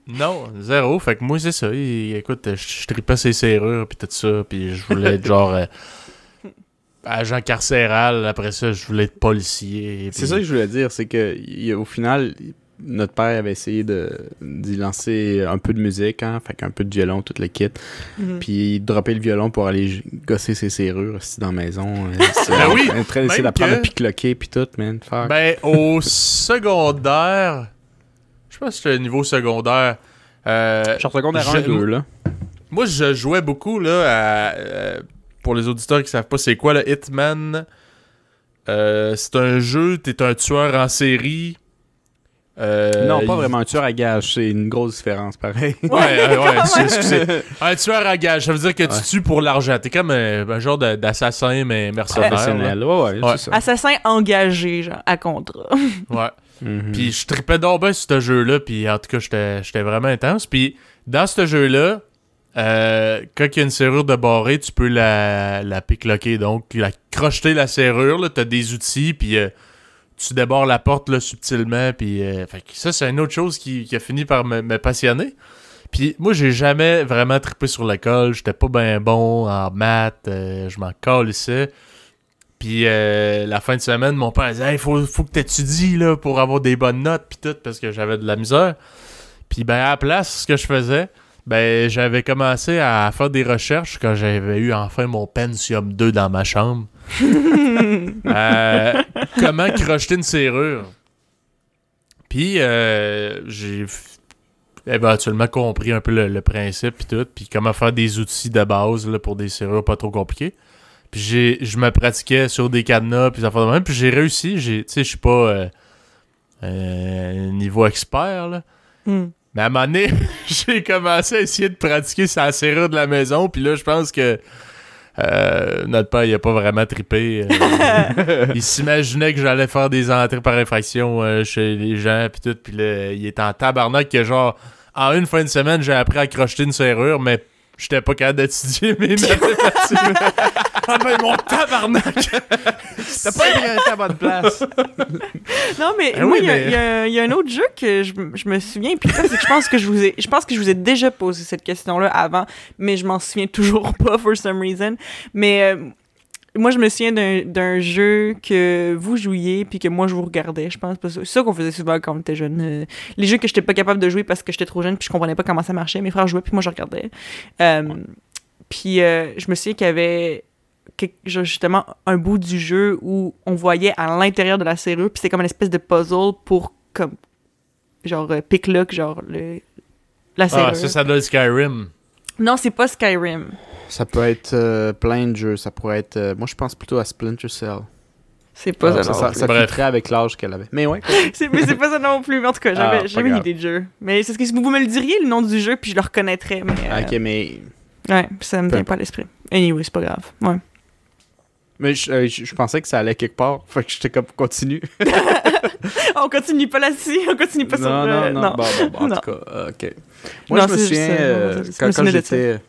Non, zéro. Fait que moi, c'est ça. Et, écoute, je, je tripais ses serrures, puis tout ça, puis je voulais être genre euh, agent carcéral. Après ça, je voulais être policier. C'est ça que je voulais dire, c'est que au final, notre père avait essayé de d'y lancer un peu de musique, hein, fait qu'un peu de violon, tout le kit. Mhm. Puis il droppait le violon pour aller gosser ses serrures aussi dans la maison. c'est- Ben oui, en train d'essayer même d'apprendre que- à piqueloquer puis tout, man. Fuck. Ben, au secondaire, je sais pas si c'était le niveau secondaire. Euh, Genre secondaire je- 1 2 là. moi, je jouais beaucoup, là, à, euh, pour les auditeurs qui savent pas c'est quoi, le Hitman. Euh, c'est un jeu, t'es un tueur en série. Euh, non, pas il- vraiment un tueur à gage, c'est une grosse différence, pareil. Ouais, ouais, ouais, c'est-. Un tueur à gage, ça veut dire que tu Ouais. tues pour l'argent. T'es comme un, un genre d'assassin, mais mercenaire. Professionnel, ouais, ouais, Ouais. c'est ça. Assassin engagé, genre, à contrat. Ouais. Mhm. Puis je tripais donc bien sur ce jeu-là, puis en tout cas, j'étais j'étais vraiment intense. Puis dans ce jeu-là, euh, quand il y a une serrure de barré, tu peux la, la picklocker, donc la crocheter la serrure, là, t'as des outils, puis euh, tu débarres la porte là, subtilement, puis euh, ça, c'est une autre chose qui, a fini par me, passionner. Puis moi, j'ai jamais vraiment trippé sur l'école, j'étais pas bien bon en maths, je m'en calissais. Puis la fin de semaine, mon père disait hey, faut, faut que t'étudies là, pour avoir des bonnes notes, puis tout, parce que j'avais de la misère. Puis ben, à la place, ce que je faisais, ben, j'avais commencé à faire des recherches quand j'avais eu enfin mon Pentium 2 dans ma chambre. Euh, comment crocheter une serrure. Puis euh, j'ai éventuellement compris un peu le, le principe puis tout, puis comment faire des outils de base là, pour des serrures pas trop compliquées. Puis j'ai je me pratiquais sur des cadenas puis ça fait de même, puis j'ai réussi, tu sais je suis pas euh, euh, niveau expert là. Hmm. Mais à un moment donné, j'ai commencé à essayer de pratiquer sa serrure de la maison, puis là, je pense que euh, notre père, il a pas vraiment trippé. euh, il s'imaginait que j'allais faire des entrées par infraction euh, chez les gens, puis tout, puis là, il est en tabarnak que genre, en une fin de semaine, j'ai appris à crocheter une serrure, mais j'étais pas capable d'étudier mes mathématiques. Ah ben, mon tabarnak! T'as pas été à bonne place. Non, mais Ben moi, il y, a- mais- il y a- il y a un autre jeu que je, je me souviens, puis c'est que je pense que je vous ai, je pense que je vous ai déjà posé cette question-là avant, mais je m'en souviens toujours pas for some reason. Mais euh, moi, je me souviens d'un- d'un jeu que vous jouiez, puis que moi, je vous regardais, je pense. parce que C'est ça qu'on faisait souvent quand on était jeune. euh, les jeux que j'étais pas capable de jouer parce que j'étais trop jeune, puis je comprenais pas comment ça marchait. Mes frères jouaient, puis moi, je regardais. Euh, Puis euh, je me souviens qu'il y avait justement un bout du jeu où on voyait à l'intérieur de la serrure, puis c'était comme une espèce de puzzle pour comme genre euh, pick lock genre le la serrure. Ah, ça, ça doit être Skyrim. Non, c'est pas Skyrim. Ça peut être euh, plein de jeux. Ça pourrait être. euh, moi, je pense plutôt à Splinter Cell. C'est pas Ah, ça, ça, non ça, ça avec l'âge qu'elle avait. Mais ouais. C'est- Mais c'est pas ça non plus. Mais en tout cas, j'avais Ah, une idée de jeu. Mais c'est ce que si vous me le diriez, le nom du jeu, puis je le reconnaîtrais. Mais, euh, Ok, mais. Ouais, ça me vient pas à l'esprit. Anyway, c'est pas grave. Ouais. Mais je, euh, je- je pensais que ça allait quelque part. Fait que j'étais comme continue. on continue pas là-dessus, on continue pas sur non, euh, non, non, Bon, bon, bon, en Non. tout cas, ok. Moi, Non, je me souviens, euh, me quand, j'étais.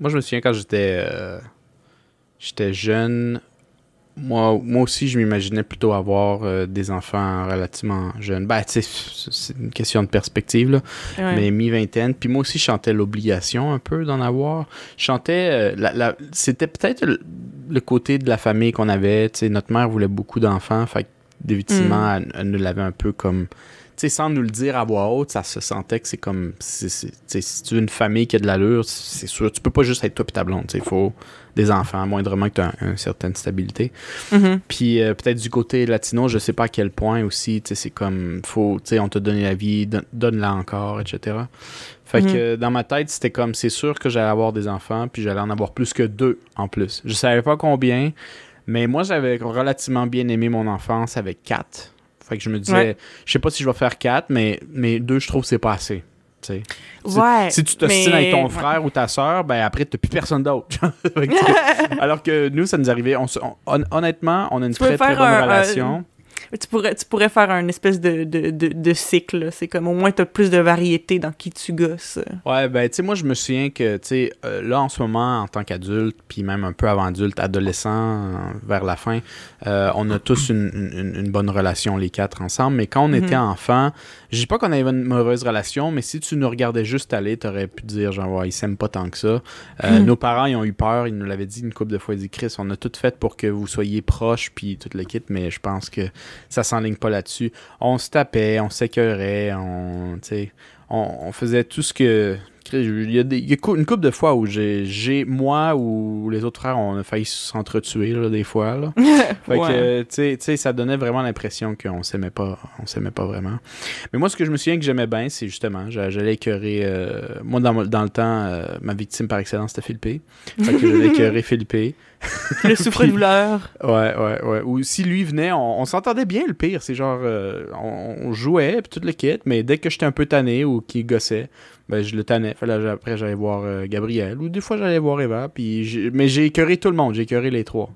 Moi, je me souviens quand j'étais. euh, j'étais jeune. Moi, moi aussi, je m'imaginais plutôt avoir euh, des enfants relativement jeunes. Ben, tu sais, c'est c'est une question de perspective, là. Ouais. mais mi-vingtaine. Puis moi aussi, je chantais l'obligation un peu d'en avoir. Je chantais, euh, la- la- c'était peut-être le, côté de la famille qu'on avait. Tu sais, notre mère voulait beaucoup d'enfants, fait que, définitivement, elle, elle nous l'avait un peu comme... Tu sais, sans nous le dire à voix haute, ça se sentait que c'est comme... c'est- c'est- tu sais, si tu veux une famille qui a de l'allure, c'est sûr, tu peux pas juste être toi et ta blonde. tu sais, Il faut des enfants, moindrement que tu as une certaine stabilité. Mhm. Puis euh, peut-être du côté latino, je sais pas à quel point aussi, tu sais, c'est comme, faut, tu sais, on t'a donné la vie, don- donne-la encore, etc. Fait Mhm. que dans ma tête, c'était comme, c'est sûr que j'allais avoir des enfants, puis j'allais en avoir plus que deux en plus. Je savais pas combien, mais moi, j'avais relativement bien aimé mon enfance avec quatre. Fait que je me disais, Ouais. je sais pas si je vais faire quatre, mais, mais deux, je trouve que c'est pas assez. Si- Ouais. Si tu t'ostines mais- avec ton ouais. frère ou ta soeur, ben après, t'as plus personne d'autre. Alors que nous, ça nous arrivait. On, honnêtement, on a une Tu très, très bonne un- relation. Tu pourrais, tu pourrais faire un espèce de, de, de, de cycle. C'est comme au moins t'as plus de variété dans qui tu gosses. Ouais, ben, tu sais, moi, je me souviens que, tu sais, euh, là, en ce moment, en tant qu'adulte, puis même un peu avant adulte, adolescent, euh, vers la fin, euh, on a tous une, une- une bonne relation, les quatre ensemble. Mais quand on était Mhm. enfant, je dis pas qu'on avait une mauvaise relation, mais si tu nous regardais juste aller, t'aurais pu dire, genre, ouais, ils s'aiment pas tant que ça. Euh, Mhm. Nos parents, ils ont eu peur, ils nous l'avaient dit une couple de fois, ils dit Chris, on a tout fait pour que vous soyez proches, puis tout le kit, mais je pense que ça s'enligne pas là-dessus. On se tapait, on s'écœurait, on, on, on faisait tout ce que. Il y a, des- il y a cou- une couple de fois où j'ai, moi ou les autres frères, on a failli s'entretuer, des fois. Là. Fait Ouais. que, ça donnait vraiment l'impression qu'on s'aimait pas, on s'aimait pas vraiment. Mais moi, ce que je me souviens que j'aimais bien, c'est justement, j'a- j'allais écœurer, euh, moi, dans, mo- dans le temps, euh, ma victime par excellence, c'était Philippe. Fait que j'allais écœurer Philippe. Le souffre-douleur. Ouais, ouais, ouais. Ou si lui venait, on, s'entendait bien, le pire. C'est genre, euh, on, jouait, puis tout le kit, mais dès que j'étais un peu tanné ou qu'il gossait, ben je le tannais. Après, j'allais voir euh, Gabriel, ou des fois, j'allais voir Eva, puis mais j'ai écœuré tout le monde, j'ai écœuré les trois.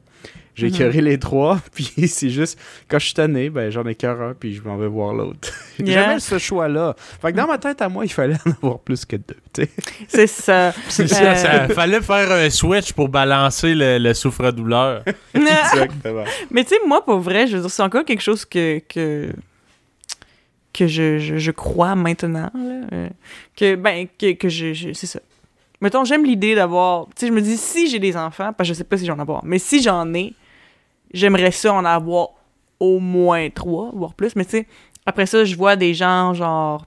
J'ai Mhm. écœuré les trois, puis c'est juste, quand je suis tanné, ben j'en écœure un, puis je m'en vais voir l'autre. Yeah. Jamais ce choix-là. Fait que dans ma tête, à moi, il fallait en avoir plus que deux, tu sais. C'est ça. C'est Euh, ça, ça- fallait faire un switch pour balancer le, le souffre-douleur. Exactement. Mais tu sais, moi, pour vrai, je veux dire, c'est encore quelque chose que, que, que je, je, je crois maintenant. là, euh, que, ben, que, que je, je- c'est ça. Mettons, j'aime l'idée d'avoir. Tu sais, je me dis, si j'ai des enfants, parce que je sais pas si j'en ai avoir, mais si j'en ai, j'aimerais ça en avoir au moins trois, voire plus. Mais tu sais, après ça, je vois des gens, genre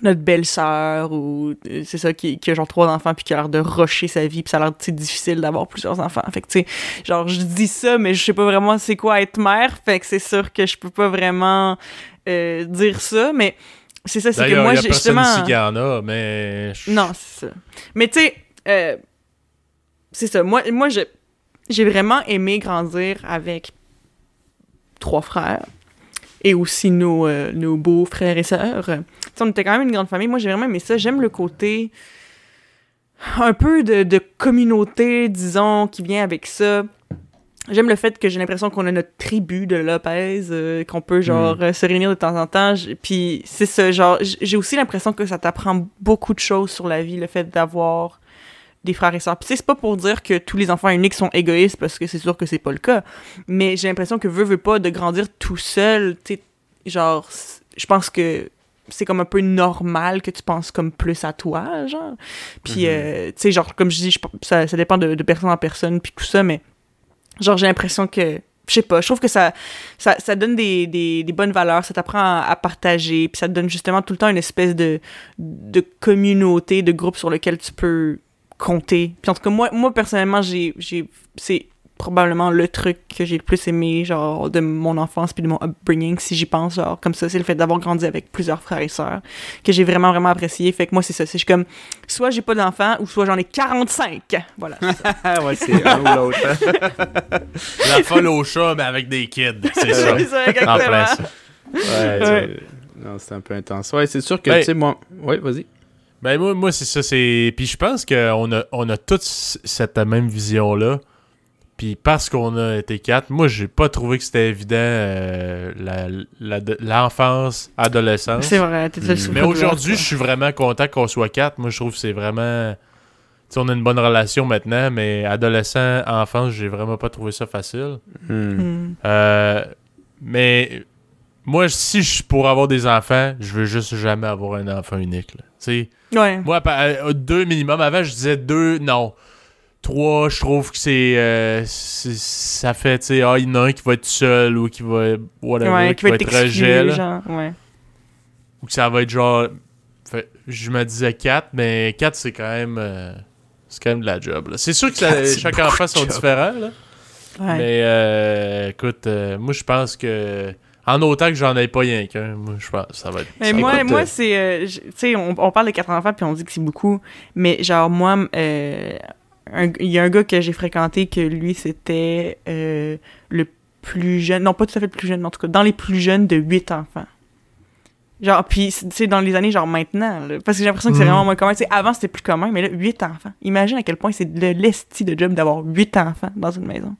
notre belle-sœur ou euh, c'est ça qui, qui a genre trois enfants puis qui a l'air de rusher sa vie puis ça a l'air difficile d'avoir plusieurs enfants fait que tu sais genre je dis ça mais je sais pas vraiment c'est quoi être mère fait que c'est sûr que je peux pas vraiment euh, dire ça mais c'est ça c'est que moi j'ai justement ici qui en a, mais... non, c'est ça. Mais tu sais, euh, c'est ça. Moi, moi je- j'ai vraiment aimé grandir avec trois frères et aussi nos, euh, nos beaux frères et sœurs. On était quand même une grande famille. Moi, j'ai vraiment aimé ça. J'aime le côté un peu de, de communauté, disons, qui vient avec ça. J'aime le fait que j'ai l'impression qu'on a notre tribu de Lopez, euh, qu'on peut genre euh, se réunir de temps en temps. Puis c'est ça, genre j'ai aussi l'impression que ça t'apprend beaucoup de choses sur la vie, le fait d'avoir des frères et sœurs. Puis c'est pas pour dire que tous les enfants uniques sont égoïstes parce que c'est sûr que c'est pas le cas. Mais j'ai l'impression que veut veut pas de grandir tout seul, tu genre je pense que c'est comme un peu normal que tu penses comme plus à toi, genre. Puis, euh, tu sais, genre, comme je dis, je ça, ça dépend de, de personne en personne, puis tout ça, mais genre, j'ai l'impression que, je sais pas, je trouve que ça, ça, ça donne des, des, des bonnes valeurs, ça t'apprend à, à partager, puis ça te donne justement tout le temps une espèce de, de communauté, de groupe sur lequel tu peux compter. Puis en tout cas, moi, moi personnellement, j'ai, j'ai, c'est probablement le truc que j'ai le plus aimé, genre, de mon enfance puis de mon upbringing, si j'y pense, genre, comme ça, c'est le fait d'avoir grandi avec plusieurs frères et sœurs, que j'ai vraiment, vraiment apprécié. Fait que moi, c'est ça. C'est je suis comme, soit j'ai pas d'enfants, ou soit j'en ai 45. Voilà. ouais, c'est un ou l'autre. La folle au chat, mais avec des kids. C'est ça. C'est ça, exactement. Ouais, Ouais. c'est- Non, c'est un peu intense. Ouais, c'est sûr que, Ben- tu sais, moi... Ouais, vas-y. Ben moi, moi c'est ça, c'est. Puis je pense qu'on a, on a toute c- cette même vision-là. Puis parce qu'on a été quatre, moi j'ai pas trouvé que c'était évident euh, la- la- l'enfance, adolescence. C'est vrai, t'es Mm. Mais aujourd'hui, je suis vraiment content qu'on soit quatre. Moi je trouve que c'est vraiment. Tu sais, on a une bonne relation maintenant, mais adolescent, enfance, j'ai vraiment pas trouvé ça facile. Hmm. Euh, mais moi, si je pourrais avoir des enfants, je veux juste jamais avoir un enfant unique. Tu sais. Ouais. Moi, euh, deux minimum. Avant, je disais deux, non. Trois, je trouve que c'est. euh, c'est- ça fait, tu sais, ah, il y en a un qui va être seul ou qui va. Whatever, Ouais, qui, va être rejet. exclu, là. genre, ouais. Ou que ça va être genre. fait- je me disais quatre, mais quatre, c'est quand même. euh, c'est quand même de la job. C'est sûr que ça- chaque enfant sont différents, là. Ouais. Mais euh, écoute, euh, moi, je pense que. En autant que j'en ai pas rien qu'un, moi, je pense que ça va être. Mais moi, moi c'est. euh, tu sais, on, on parle de quatre enfants puis on dit que c'est beaucoup. Mais genre, moi, euh, il y a un gars que j'ai fréquenté que lui, c'était euh, le plus jeune. Non, pas tout à fait le plus jeune, mais en tout cas, dans les plus jeunes de huit enfants. Genre, puis, tu sais, dans les années, genre maintenant, là, parce que j'ai l'impression que c'est Mhm. vraiment moins commun. Tu sais, avant, c'était plus commun, mais là, huit enfants. Imagine à quel point c'est le lesti de job d'avoir huit enfants dans une maison.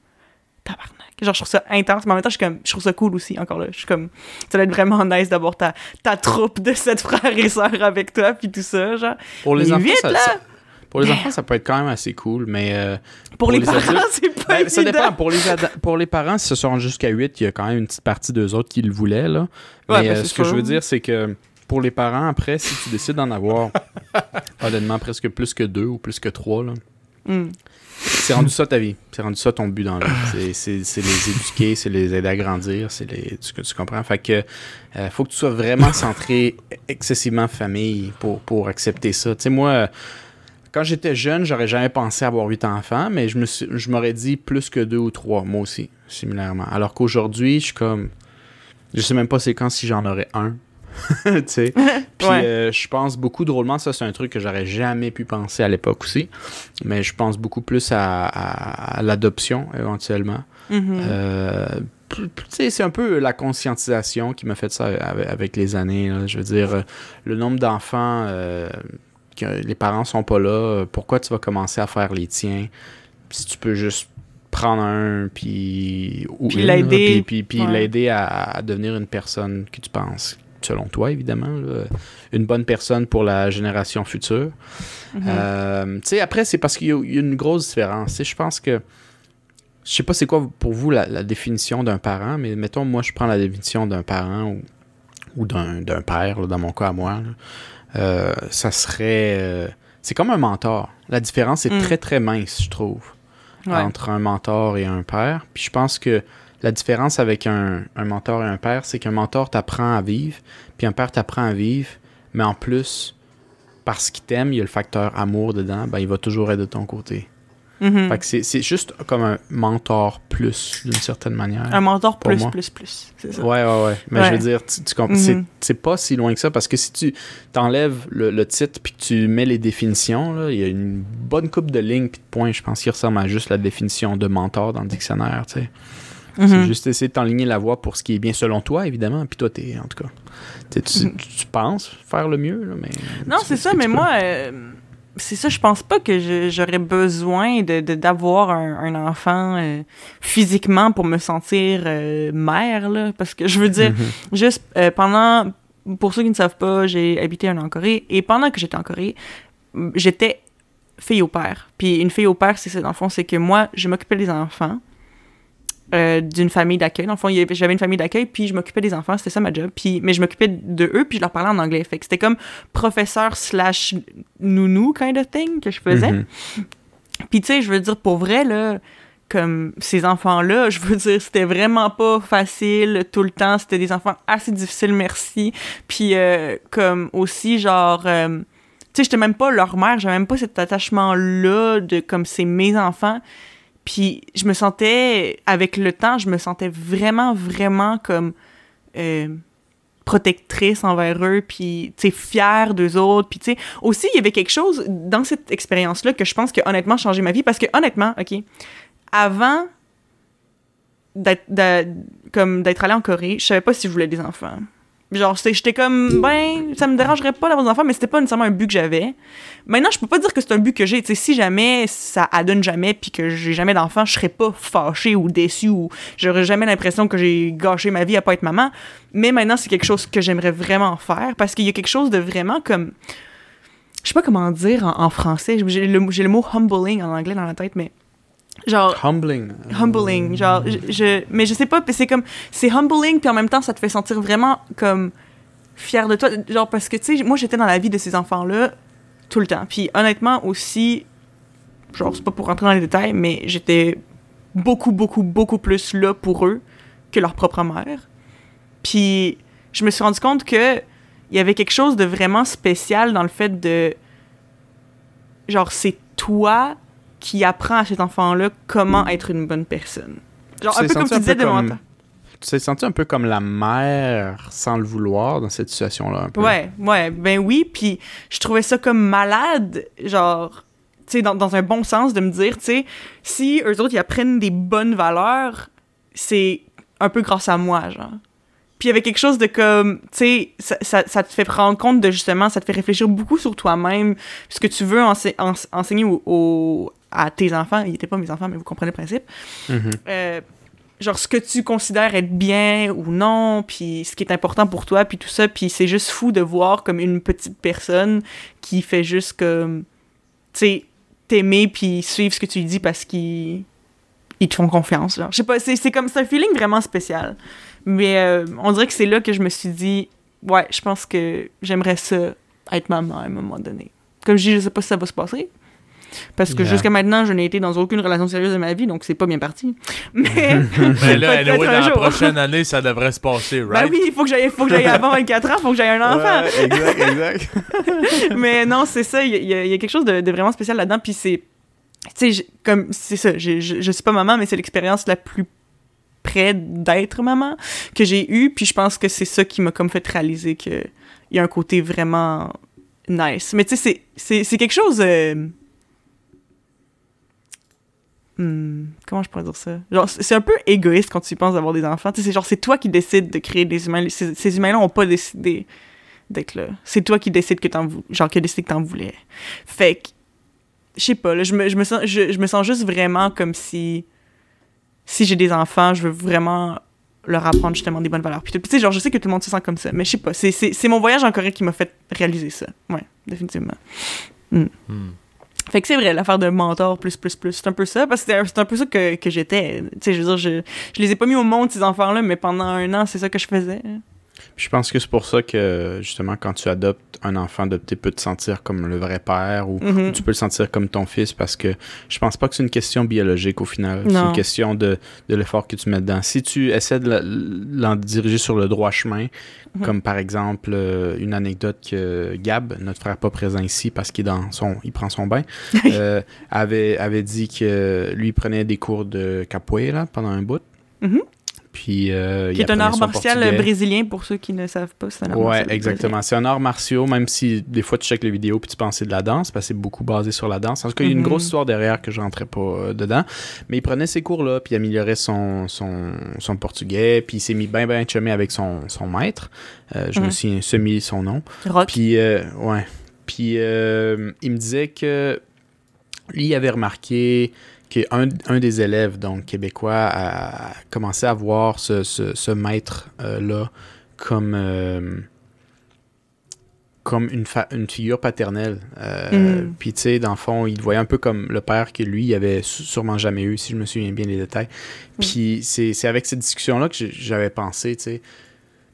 Tabarnak. Genre, je trouve ça intense, mais en même temps, je, suis comme, je trouve ça cool aussi, encore là. Je suis comme, ça doit être vraiment nice d'avoir ta, ta troupe de sept frères et sœurs avec toi, puis tout ça, genre. Pour les Mais enfants, huit, ça, là! ça- pour les enfants, ça peut être quand même assez cool, mais euh, Pour, Pour les, les parents, c'est pas ben, ça dépend. Pour les, pour les parents, si ce sont jusqu'à 8, il y a quand même une petite partie d'eux autres qui le voulaient. Là. Ouais, mais ben, euh, ce que je veux dire, c'est que pour les parents, après, si tu décides d'en avoir, honnêtement, presque plus que deux ou plus que trois, là, Hmm. C'est rendu ça ta vie. C'est rendu ça ton but dans la vie. C'est- les éduquer, c'est les aider à grandir, c'est les. Tu, tu comprends? Fait que euh, faut que tu sois vraiment centré excessivement famille pour, pour accepter ça. Tu sais, moi, quand j'étais jeune, j'aurais jamais pensé avoir huit enfants, mais je je m'aurais dit plus que deux ou trois, moi aussi, similairement. Alors qu'aujourd'hui, je suis comme. Je sais même pas c'est quand si j'en aurais un. tu sais. Puis Ouais. euh, je pense beaucoup drôlement, ça c'est un truc que j'aurais jamais pu penser à l'époque aussi. Mais je pense beaucoup plus à, à- à l'adoption éventuellement. Mhm. Euh, c'est un peu la conscientisation qui m'a fait ça avec, les années. là. Je veux dire, euh, le nombre d'enfants euh, que les parents sont pas là, pourquoi tu vas commencer à faire les tiens? Si tu peux juste prendre un puis ou l'aider. puis, puis- puis Ouais. l'aider à, à devenir une personne que tu penses selon toi évidemment là, une bonne personne pour la génération future Mhm. euh, tu sais, après, c'est parce qu'il y, a il y a une grosse différence. Je pense que. Je sais pas c'est quoi pour vous la, la définition d'un parent, mais mettons, moi, je prends la définition d'un parent ou, ou d'un père, là, dans mon cas à moi. Euh, ça serait. euh, c'est comme un mentor. La différence est Mm. très, très mince, je trouve, Ouais. entre un mentor et un père. Puis je pense que la différence avec un, un mentor et un père, c'est qu'un mentor t'apprend à vivre, puis un père t'apprend à vivre, mais en plus, parce qu'il t'aime, il y a le facteur amour dedans, ben il va toujours être de ton côté. Mhm. Fait que c'est, juste comme un mentor plus, d'une certaine manière. Un mentor plus, moi. plus, plus. C'est ça. Ouais, ouais, ouais. Mais Ouais. je veux dire, tu, tu comp- Mhm. c'est, c'est pas si loin que ça parce que si tu t'enlèves le, le titre puis que tu mets les définitions, là, il y a une bonne coupe de lignes puis de points, je pense, qui ressemble à juste la définition de mentor dans le dictionnaire, tu sais. Mhm. C'est juste essayer de t'enligner la voie pour ce qui est bien selon toi, évidemment. Puis toi, t'es, en tout cas, tu, Mhm. tu- tu penses faire le mieux, là, mais... Non, c'est ça, mais moi, euh, c'est ça, je pense pas que j'aurais besoin de de- d'avoir un, un enfant euh, physiquement pour me sentir euh, mère, là, parce que je veux dire, Mhm. juste pendant, pour ceux qui ne savent pas, j'ai habité un an en Corée, et pendant que j'étais en Corée, j'étais fille au père. Puis une fille au père, c'est ça, dans le fond, c'est que moi, je m'occupais des enfants. Euh, d'une famille d'accueil. Dans le fond, j'avais une famille d'accueil, puis je m'occupais des enfants, c'était ça ma job. Puis, mais je m'occupais de eux, puis je leur parlais en anglais. Fait que c'était comme professeur slash nounou kind of thing que je faisais. Mhm. Puis tu sais, je veux dire, pour vrai, là, comme ces enfants-là, je veux dire, c'était vraiment pas facile tout le temps. C'était des enfants assez difficiles, merci. Puis euh, comme aussi, genre... euh, tu sais, j'étais même pas leur mère, j'avais même pas cet attachement-là de comme c'est mes enfants. Puis je me sentais, avec le temps, je me sentais vraiment, vraiment comme euh, protectrice envers eux, puis, tu sais, fière d'eux autres. Puis, tu sais, aussi, il y avait quelque chose dans cette expérience-là que je pense que honnêtement changé ma vie. Parce que, honnêtement, OK, avant d'être d'être allée en Corée, je savais pas si je voulais des enfants. Genre, j'étais comme, ben, ça me dérangerait pas d'avoir des enfants, mais c'était pas nécessairement un but que j'avais. Maintenant, je peux pas dire que c'est un but que j'ai. Tu sais, si jamais ça adonne jamais puis que j'ai jamais d'enfants, je serais pas fâchée ou déçue ou j'aurais jamais l'impression que j'ai gâché ma vie à pas être maman. Mais maintenant, c'est quelque chose que j'aimerais vraiment faire parce qu'il y a quelque chose de vraiment comme. Je sais pas comment dire en, français. J'ai le mot humbling en anglais dans la tête, mais. Genre, Humbling. humbling genre je, je- mais je sais pas c'est comme c'est humbling puis en même temps ça te fait sentir vraiment comme fier de toi. Genre parce que tu sais moi j'étais dans la vie de ces enfants là tout le temps. Puis honnêtement aussi genre c'est pas pour rentrer dans les détails mais j'étais beaucoup beaucoup beaucoup plus là pour eux que leur propre mère. Puis je me suis rendu compte que il y avait quelque chose de vraiment spécial dans le fait de genre c'est toi qui apprends à cet enfant-là comment être une bonne personne. Genre un peu comme tu disais de comme-. Tu t'es senti un peu comme la mère sans le vouloir dans cette situation-là, un peu? Ouais, ouais, ben oui, puis je trouvais ça comme malade, genre, tu sais, dans, dans un bon sens de me dire, tu sais, si eux autres, ils apprennent des bonnes valeurs, c'est un peu grâce à moi, genre. Puis il y avait quelque chose de comme, tu sais, ça, ça, ça te fait prendre compte de justement, ça te fait réfléchir beaucoup sur toi-même, ce que tu veux ense- ense- enseigner au- au- à tes enfants, ils n'étaient pas mes enfants, mais vous comprenez le principe. Mhm. Euh, genre ce que tu considères être bien ou non, puis ce qui est important pour toi, puis tout ça, puis c'est juste fou de voir comme une petite personne qui fait juste comme, tu sais, t'aimer puis suivre ce que tu lui dis parce qu'ils ils te font confiance, genre. Je sais pas, c'est c'est comme, c'est un feeling vraiment spécial. Mais euh, on dirait que c'est là que je me suis dit, ouais, je pense que j'aimerais ça être maman à un moment donné. Comme je dis, je sais pas si ça va se passer. Parce que Yeah. jusqu'à maintenant, je n'ai été dans aucune relation sérieuse de ma vie, donc c'est pas bien parti. Mais, Mais là, anyway, dans la prochaine année, ça devrait se passer, ben right? oui, il faut que j'aille, faut que j'aille avant 24 ans, faut que j'aille un enfant. Ouais, exact, exact. Mais non, c'est ça, il y, a- il y il quelque chose de, de vraiment spécial là-dedans, puis c'est, tu sais, comme, c'est ça, je, je suis pas maman, mais c'est l'expérience la plus près d'être maman que j'ai eue, puis je pense que c'est ça qui m'a comme fait réaliser que il y a un côté vraiment nice. Mais tu sais, c'est quelque chose... euh, hmm, comment je pourrais dire ça? Genre, c'est un peu égoïste quand tu penses d'avoir des enfants. Tu c'est genre, c'est toi qui décides de créer des humains. Ces, ces humains-là ont pas décidé d'être là. C'est toi qui décides que t'en vou- genre qui a décidé que t'en voulais. Fait que je sais pas, je me, je me sens je, me sens juste vraiment comme si si j'ai des enfants, je veux vraiment leur apprendre justement des bonnes valeurs. Puis, tu sais, genre, je sais que tout le monde se sent comme ça, mais je sais pas, c'est- mon voyage en Corée qui m'a fait réaliser ça. Ouais, définitivement. Hmm. Fait que c'est vrai, l'affaire de mentor plus, plus, plus, c'est un peu ça, parce que c'est un- peu ça que, que j'étais. Tu sais, je veux dire, je, je les ai pas mis au monde, ces enfants-là, mais pendant un an, c'est ça que je faisais. Je pense que c'est pour ça que, justement, quand tu adoptes un enfant adopté, peut te sentir comme le vrai père ou, Mhm. ou tu peux le sentir comme ton fils parce que je pense pas que c'est une question biologique au final. C'est une question de, de l'effort que tu mets dedans. Si tu essaies de l'en diriger sur le droit chemin, Mhm. comme par exemple euh, une anecdote que Gab, notre frère pas présent ici parce qu'il est dans son, il prend son bain, euh, avait, avait dit que lui prenait des cours de capoeira pendant un bout. Mhm. Puis, euh, Qui est un art martial portugais. brésilien, pour ceux qui ne savent pas. C'est un art Ouais, martial exactement. C'est un art martial, même si des fois tu checkes les vidéos puis tu penses c'est de la danse, parce que c'est beaucoup basé sur la danse. En tout cas, il y a une Mhm. grosse histoire derrière que je rentrais pas euh, dedans. Mais il prenait ces cours-là, puis il améliorait son, son, son portugais, puis il s'est mis bien, bien chumé avec son, son maître. Euh, je me suis semi son nom. Rock. Puis, euh, ouais. Puis, euh, il me disait que lui, il avait remarqué un des élèves, donc québécois, a commencé à voir ce, ce, ce maître-là comme, euh, comme une, fa- une figure paternelle. Euh, Mhm. Puis, tu sais, dans le fond, il le voyait un peu comme le père que lui, il avait sûrement jamais eu, si je me souviens bien des détails. Puis, c'est c'est avec cette discussion-là que j'avais pensé, tu sais.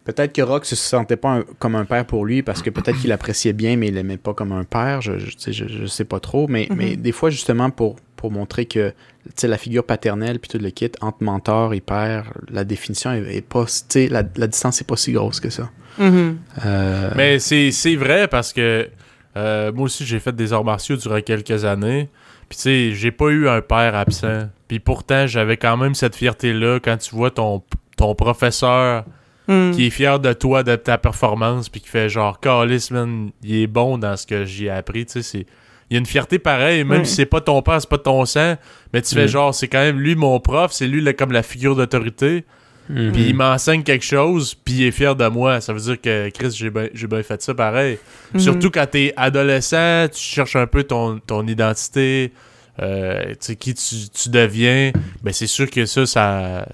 Peut-être que Rock se sentait pas un- comme un père pour lui parce que peut-être qu'il l'appréciait bien, mais il l'aimait pas comme un père. Je, je, je, je sais pas trop. Mais, Mhm. mais des fois, justement, pour, pour montrer que tu sais, la figure paternelle puis tout le kit entre mentor et père, la définition est, est pas. tu sais, La, la distance est pas si grosse que ça. Mhm. Euh, Mais c'est c'est vrai parce que euh, moi aussi, j'ai fait des arts martiaux durant quelques années. Puis tu sais, j'ai pas eu un père absent Puis pourtant, j'avais quand même cette fierté-là quand tu vois ton, ton professeur Hmm. qui est fier de toi, de ta performance, puis qui fait genre, Calis, man, il est bon dans ce que j'ai appris, tu sais, c'est... Il y a une fierté pareille, même Ouais. si c'est pas ton père, c'est pas ton sang, mais tu fais Mm. genre, c'est quand même lui mon prof, c'est lui le- comme la figure d'autorité, Mhm. puis il m'enseigne quelque chose, puis il est fier de moi. Ça veut dire que, Chris, j'ai bien j'ai bien fait ça pareil. Surtout quand t'es adolescent, tu cherches un peu ton, ton identité, euh, tu sais, qui tu, tu deviens, ben c'est sûr que ça, ça,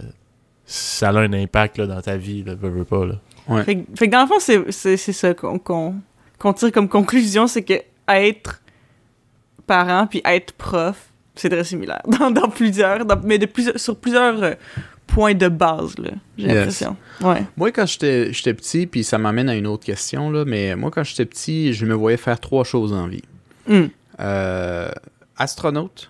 ça a un impact là, dans ta vie, là, veux, veux pas. Là. Fait, que- fait que dans le fond, c'est c'est- c'est ça qu'on qu'on qu'on tire comme conclusion, c'est que être parent puis être prof, c'est très similaire dans, dans plusieurs, dans- mais de plusieurs, sur plusieurs euh, points de base, là, j'ai Yes. l'impression. Ouais. Moi, quand j'étais j'étais petit, puis ça m'amène à une autre question, là, mais moi, quand j'étais petit, je me voyais faire trois choses en vie. Hmm. Euh, astronaute.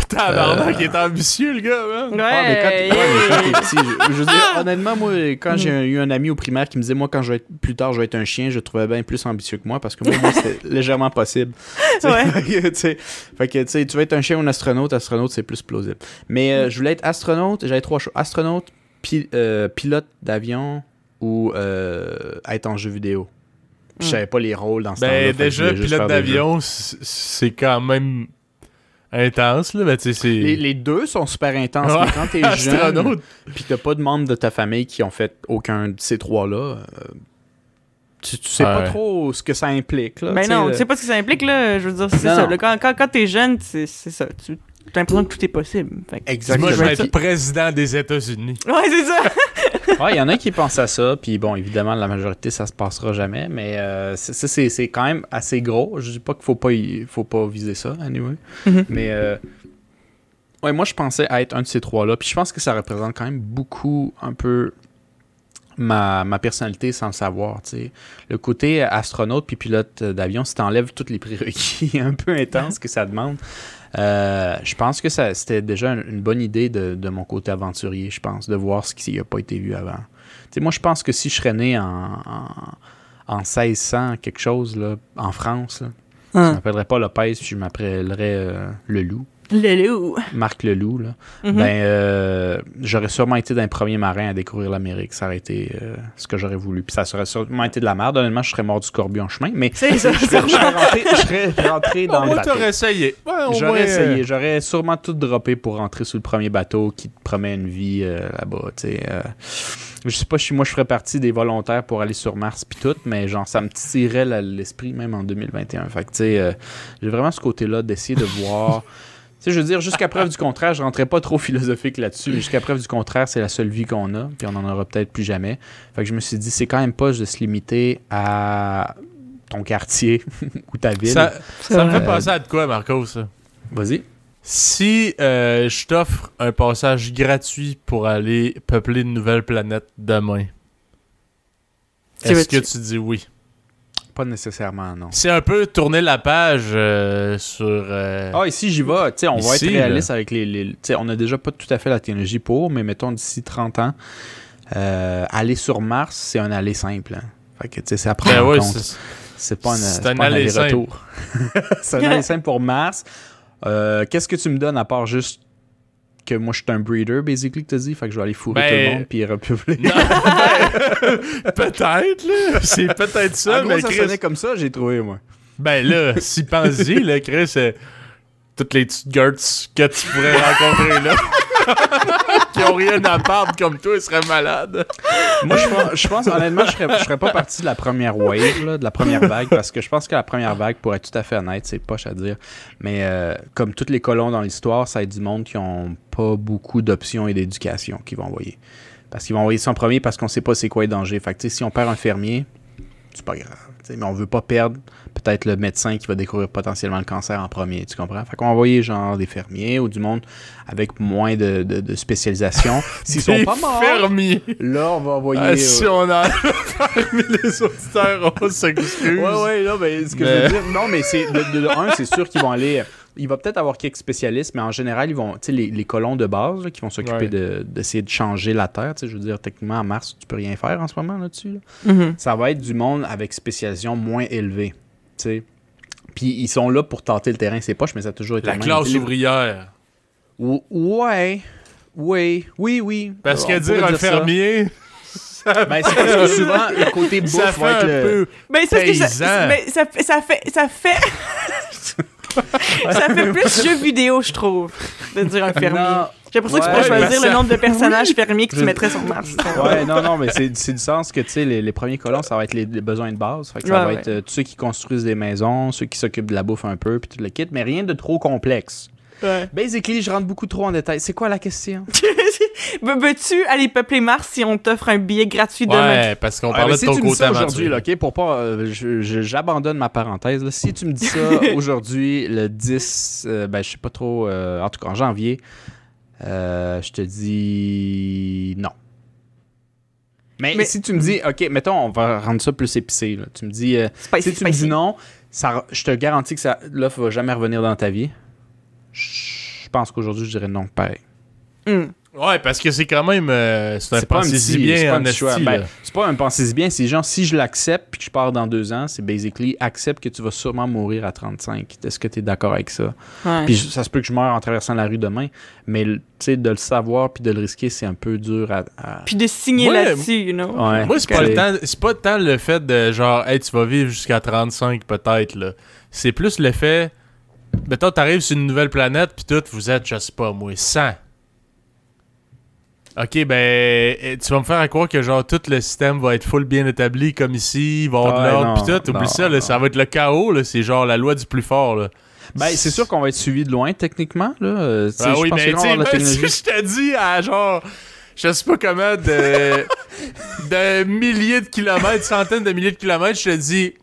Tabarnak, il est ambitieux, le gars, man. Ouais, Ah, mais quand t'es ouais, mais quand t'es yeah. petit, je, je veux dire, honnêtement, moi, quand j'ai eu un ami au primaire qui me disait, moi, quand je vais être plus tard, je vais être un chien, je le trouvais bien plus ambitieux que moi parce que moi, moi, c'était légèrement possible. Tu sais, Ouais. fait que, tu sais, fait que, tu sais, tu vas être un chien ou un astronaute, astronaute, c'est plus plausible. Mais euh, je voulais être astronaute, j'avais trois choix. Astronaute, pi- euh, pilote d'avion ou euh, être en jeu vidéo. Puis Je savais pas les rôles dans ce temps-là. Ben, je déjà, pilote d'avion, c'est quand même intense, là. Ben, tu sais, c'est. Les, les deux sont super intenses, Ouais. mais quand t'es jeune, puis t'as pas de membres de ta famille qui ont fait aucun de ces trois-là, euh, tu, tu sais Ouais. pas trop ce que ça implique. Là, Ben non, euh, tu sais pas ce que ça implique, là. Je veux dire, c'est ça. là. quand quand, quand t'es jeune, c'est c'est ça. Tu as l'impression que tout est possible. Fait que- Exactement. Moi, je vais être président des États-Unis. Ouais, c'est ça. Ouais, il y en a qui pensent à ça, puis bon, évidemment, la majorité, ça se passera jamais, mais euh, ça, c'est c'est quand même assez gros. Je dis pas qu'il faut pas, y- faut pas viser ça, anyway. Mhm. Mais, euh, ouais, moi, je pensais à être un de ces trois-là, puis je pense que ça représente quand même beaucoup, un peu, ma, ma personnalité sans le savoir, tu sais. Le côté astronaute puis pilote d'avion, si t'enlèves tous les prérequis un peu intenses que ça demande, euh, je pense que ça c'était déjà une, bonne idée de, de mon côté aventurier, je pense, de voir ce qui n'a pas été vu avant. Moi, je pense que si je serais né en, en, en 1600, quelque chose, là, en France, là, je Hein. m'appellerais pas Lopez, puis je m'appellerais euh, Le Loup, Le loup. Marc Le Loup, là. Mhm. Ben, euh, j'aurais sûrement été d'un premier marin à découvrir l'Amérique. Ça aurait été euh, ce que j'aurais voulu. Puis ça aurait sûrement été de la merde. Honnêtement, je serais mort du scorpion en chemin. Mais C'est ça. je serais, rentré, je serais rentré dans le bateau. t'aurais essayé. Ouais, au moins, J'aurais euh, essayé. J'aurais sûrement tout droppé pour rentrer sur le premier bateau qui te promet une vie euh, là-bas. tu sais, euh. je sais pas si moi je ferais partie des volontaires pour aller sur Mars puis tout, mais genre ça me tirait l'esprit même en 2021. Fait que tu sais, euh, j'ai vraiment ce côté-là d'essayer de voir. Tu sais, je veux dire, jusqu'à preuve du contraire, je rentrais pas trop philosophique là-dessus, mais jusqu'à preuve du contraire, c'est la seule vie qu'on a, puis on en aura peut-être plus jamais. Fait que je me suis dit, c'est quand même pas de se limiter à ton quartier ou ta ville. Ça, ça me fait penser à de quoi, Marco, ça? Vas-y. Si euh, je t'offre un passage gratuit pour aller peupler une nouvelle planète demain, est-ce que tu dis oui? Pas nécessairement, non. C'est un peu tourner la page euh, sur... euh, Ah, ici, j'y vais. Tu sais, on va être réaliste avec les. les- tu sais, on a déjà pas tout à fait la technologie pour, mais mettons d'ici 30 ans, euh, aller sur Mars, c'est un aller simple. hein. Fait que, tu sais, c'est à prendre ben en ouais, compte. c'est- pas un, c'est pas un aller aller-retour. c'est un aller simple pour Mars. Qu'est-ce que tu me donnes à part juste que moi, je suis un breeder, basically, que tu dit? Fait que je vais aller fourrer Ben- tout le monde puis repeupler. Non, ben, peut-être, là. C'est peut-être ça, En gros, mais ça Chris... sonnait comme ça, j'ai trouvé, moi. Ben là, si pense-y, là, Chris, euh, toutes les petites girts que tu pourrais rencontrer là, qui ont rien à perdre comme toi, ils seraient malades. Moi, je pense, je pense, honnêtement, je serais, je serais pas parti de la première wave, là, de la première vague, parce que je pense que la première vague, pour être tout à fait honnête, c'est poche à dire, mais euh, comme tous les colons dans l'histoire, ça va être du monde qui ont pas beaucoup d'options et d'éducation qu'ils vont envoyer. Parce qu'ils vont envoyer ça en premier parce qu'on sait pas c'est quoi les dangers. Fait que, tu sais, si on perd un fermier, c'est pas grave. Mais on veut pas perdre peut-être le médecin qui va découvrir potentiellement le cancer en premier, tu comprends? Fait qu'on va envoyer genre des fermiers ou du monde avec moins de, de- de spécialisation. S'ils sont pas morts, fermiers. là, on va envoyer... Ah, euh, si on a parmi les auditeurs, on s'excuse. Ouais, ouais, là, ben, ce que Mais- je veux dire, non, mais c'est, de, de- de un, c'est sûr qu'ils vont aller, il va peut-être avoir quelques spécialistes, mais en général, ils vont, tu sais, les, les colons de base, là, qui vont s'occuper Ouais. d'essayer de changer la Terre, tu sais, je veux dire, techniquement, à Mars, tu peux rien faire en ce moment là-dessus, là. Mhm. Ça va être du monde avec spécialisation moins élevée, sais. Puis ils sont là pour tenter le terrain, c'est poche, mais ça a toujours été La le même. classe Les- ouvrière. Ou- Ouais. Oui, oui, oui. Parce que dire un fermier, ça, Ben, c'est parce que souvent, le côté bouffe ça fait va être un le... peu. C'est parce que ça, Paysan. mais ça, fait- ça fait. Ça fait. ça fait plus jeu vidéo, je trouve, de dire un fermier. Non. J'ai l'impression que tu mais choisir le nombre de personnages fermiers que tu mettrais sur Mars. Ouais, non, non, mais c'est c'est du sens que, tu sais, les, les premiers colons, ça va être les, les besoins de base. Fait que ça Ouais, va être euh, ceux qui construisent des maisons, ceux qui s'occupent de la bouffe un peu, puis tout le kit, mais rien de trop complexe. Ouais. Basically, je rentre beaucoup trop en détail. C'est quoi la question? Veux- Veux-tu aller peupler Mars si on t'offre un billet gratuit demain? Ouais, parce qu'on Ouais, parlait de si ton tu me dis côté ça aujourd'hui, OK, pour pas... euh, J'abandonne ma parenthèse. là. Si tu me dis ça aujourd'hui, le 10, euh, ben, je sais pas trop, euh, en tout cas, en janvier, euh, je te dis non. Mais, Mais- si tu me dis, OK, mettons, on va rendre ça plus épicé. là. Tu me dis, euh, Spicy, si tu me dis non, ça, je te garantis que ça, l'offre va jamais revenir dans ta vie. Je pense qu'aujourd'hui, je dirais non, pareil. Hmm. Ouais, parce que c'est quand même. euh, c'est un C'est pas un pensée petit- si c'est bien pas un en choix. esti, Ben, c'est pas un penser si bien, c'est genre si je l'accepte puis que je pars dans deux ans, c'est basically accepte que tu vas sûrement mourir à 35. Est-ce que tu es d'accord avec ça? Ouais. Puis ça se peut que je meure en traversant la rue demain, mais tu sais, de le savoir puis de le risquer, c'est un peu dur à. à- Puis de signer Ouais, là-dessus, you know? Ouais. Moi, c'est pas, le temps, c'est pas tant le fait de genre, hey, tu vas vivre jusqu'à 35 peut-être, là. C'est plus le fait. Mettons, t'arrives sur une nouvelle planète, puis tout, vous êtes, je sais pas, moi, 100. Ok, ben, eh, tu vas me faire à croire que genre tout le système va être full bien établi comme ici, il va y avoir Ah de l'ordre, pis tout. Oublie non, ça, là, ça va être le chaos, là. C'est genre la loi du plus fort, là. Ben, c'est sûr qu'on va être suivi de loin techniquement. Là. Euh, Ah oui, mais tu sais, je te dis à genre, je sais pas comment, de, de milliers de kilomètres, centaines de milliers de kilomètres, je te dis,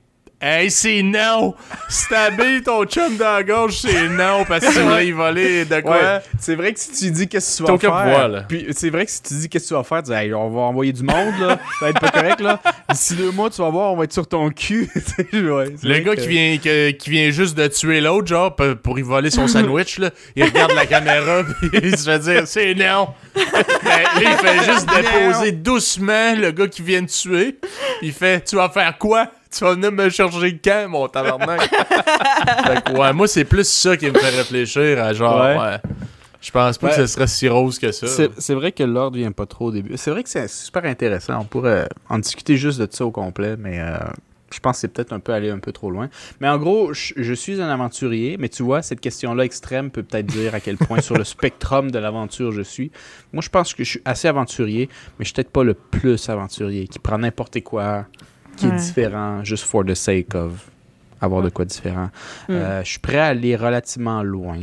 hey, c'est non! Stabber ton chum dans la gorge, c'est non, parce que tu vas y voler de quoi? Ouais, c'est vrai que si tu dis qu'est-ce que tu vas faire, pouvoir, là. puis c'est vrai que si tu dis qu'est-ce que tu vas faire, tu dis Hey, on va envoyer du monde là, ça va être pas correct là. D'ici deux mois, tu vas voir, on va être sur ton cul. Ouais, Le gars que- qui vient, que- qui vient juste de tuer l'autre, genre, pour y voler son sandwich, là, il regarde la caméra, puis il se fait dire, c'est non. Ben, là, il fait juste déposer doucement le gars qui vient de tuer. Il fait, tu vas faire quoi? Tu vas venir me chercher quand, mon tabarnak? fait que, ouais, moi, c'est plus ça qui me fait réfléchir à genre, Ouais. ouais. Je pense pas Ouais. que ce serait si rose que ça. C'est c'est vrai que l'ordre vient pas trop au début. C'est vrai que c'est super intéressant. On pourrait en discuter juste de ça au complet, mais euh, je pense que c'est peut-être un peu aller un peu trop loin. Mais en gros, je, je suis un aventurier, mais tu vois, cette question-là extrême peut peut-être dire à quel point sur le spectrum de l'aventure je suis. Moi, je pense que je suis assez aventurier, mais je suis peut-être pas le plus aventurier, qui prend n'importe quoi, qui Ouais. est différent, juste for the sake of avoir de quoi différent. Mm. Euh, je suis prêt à aller relativement loin,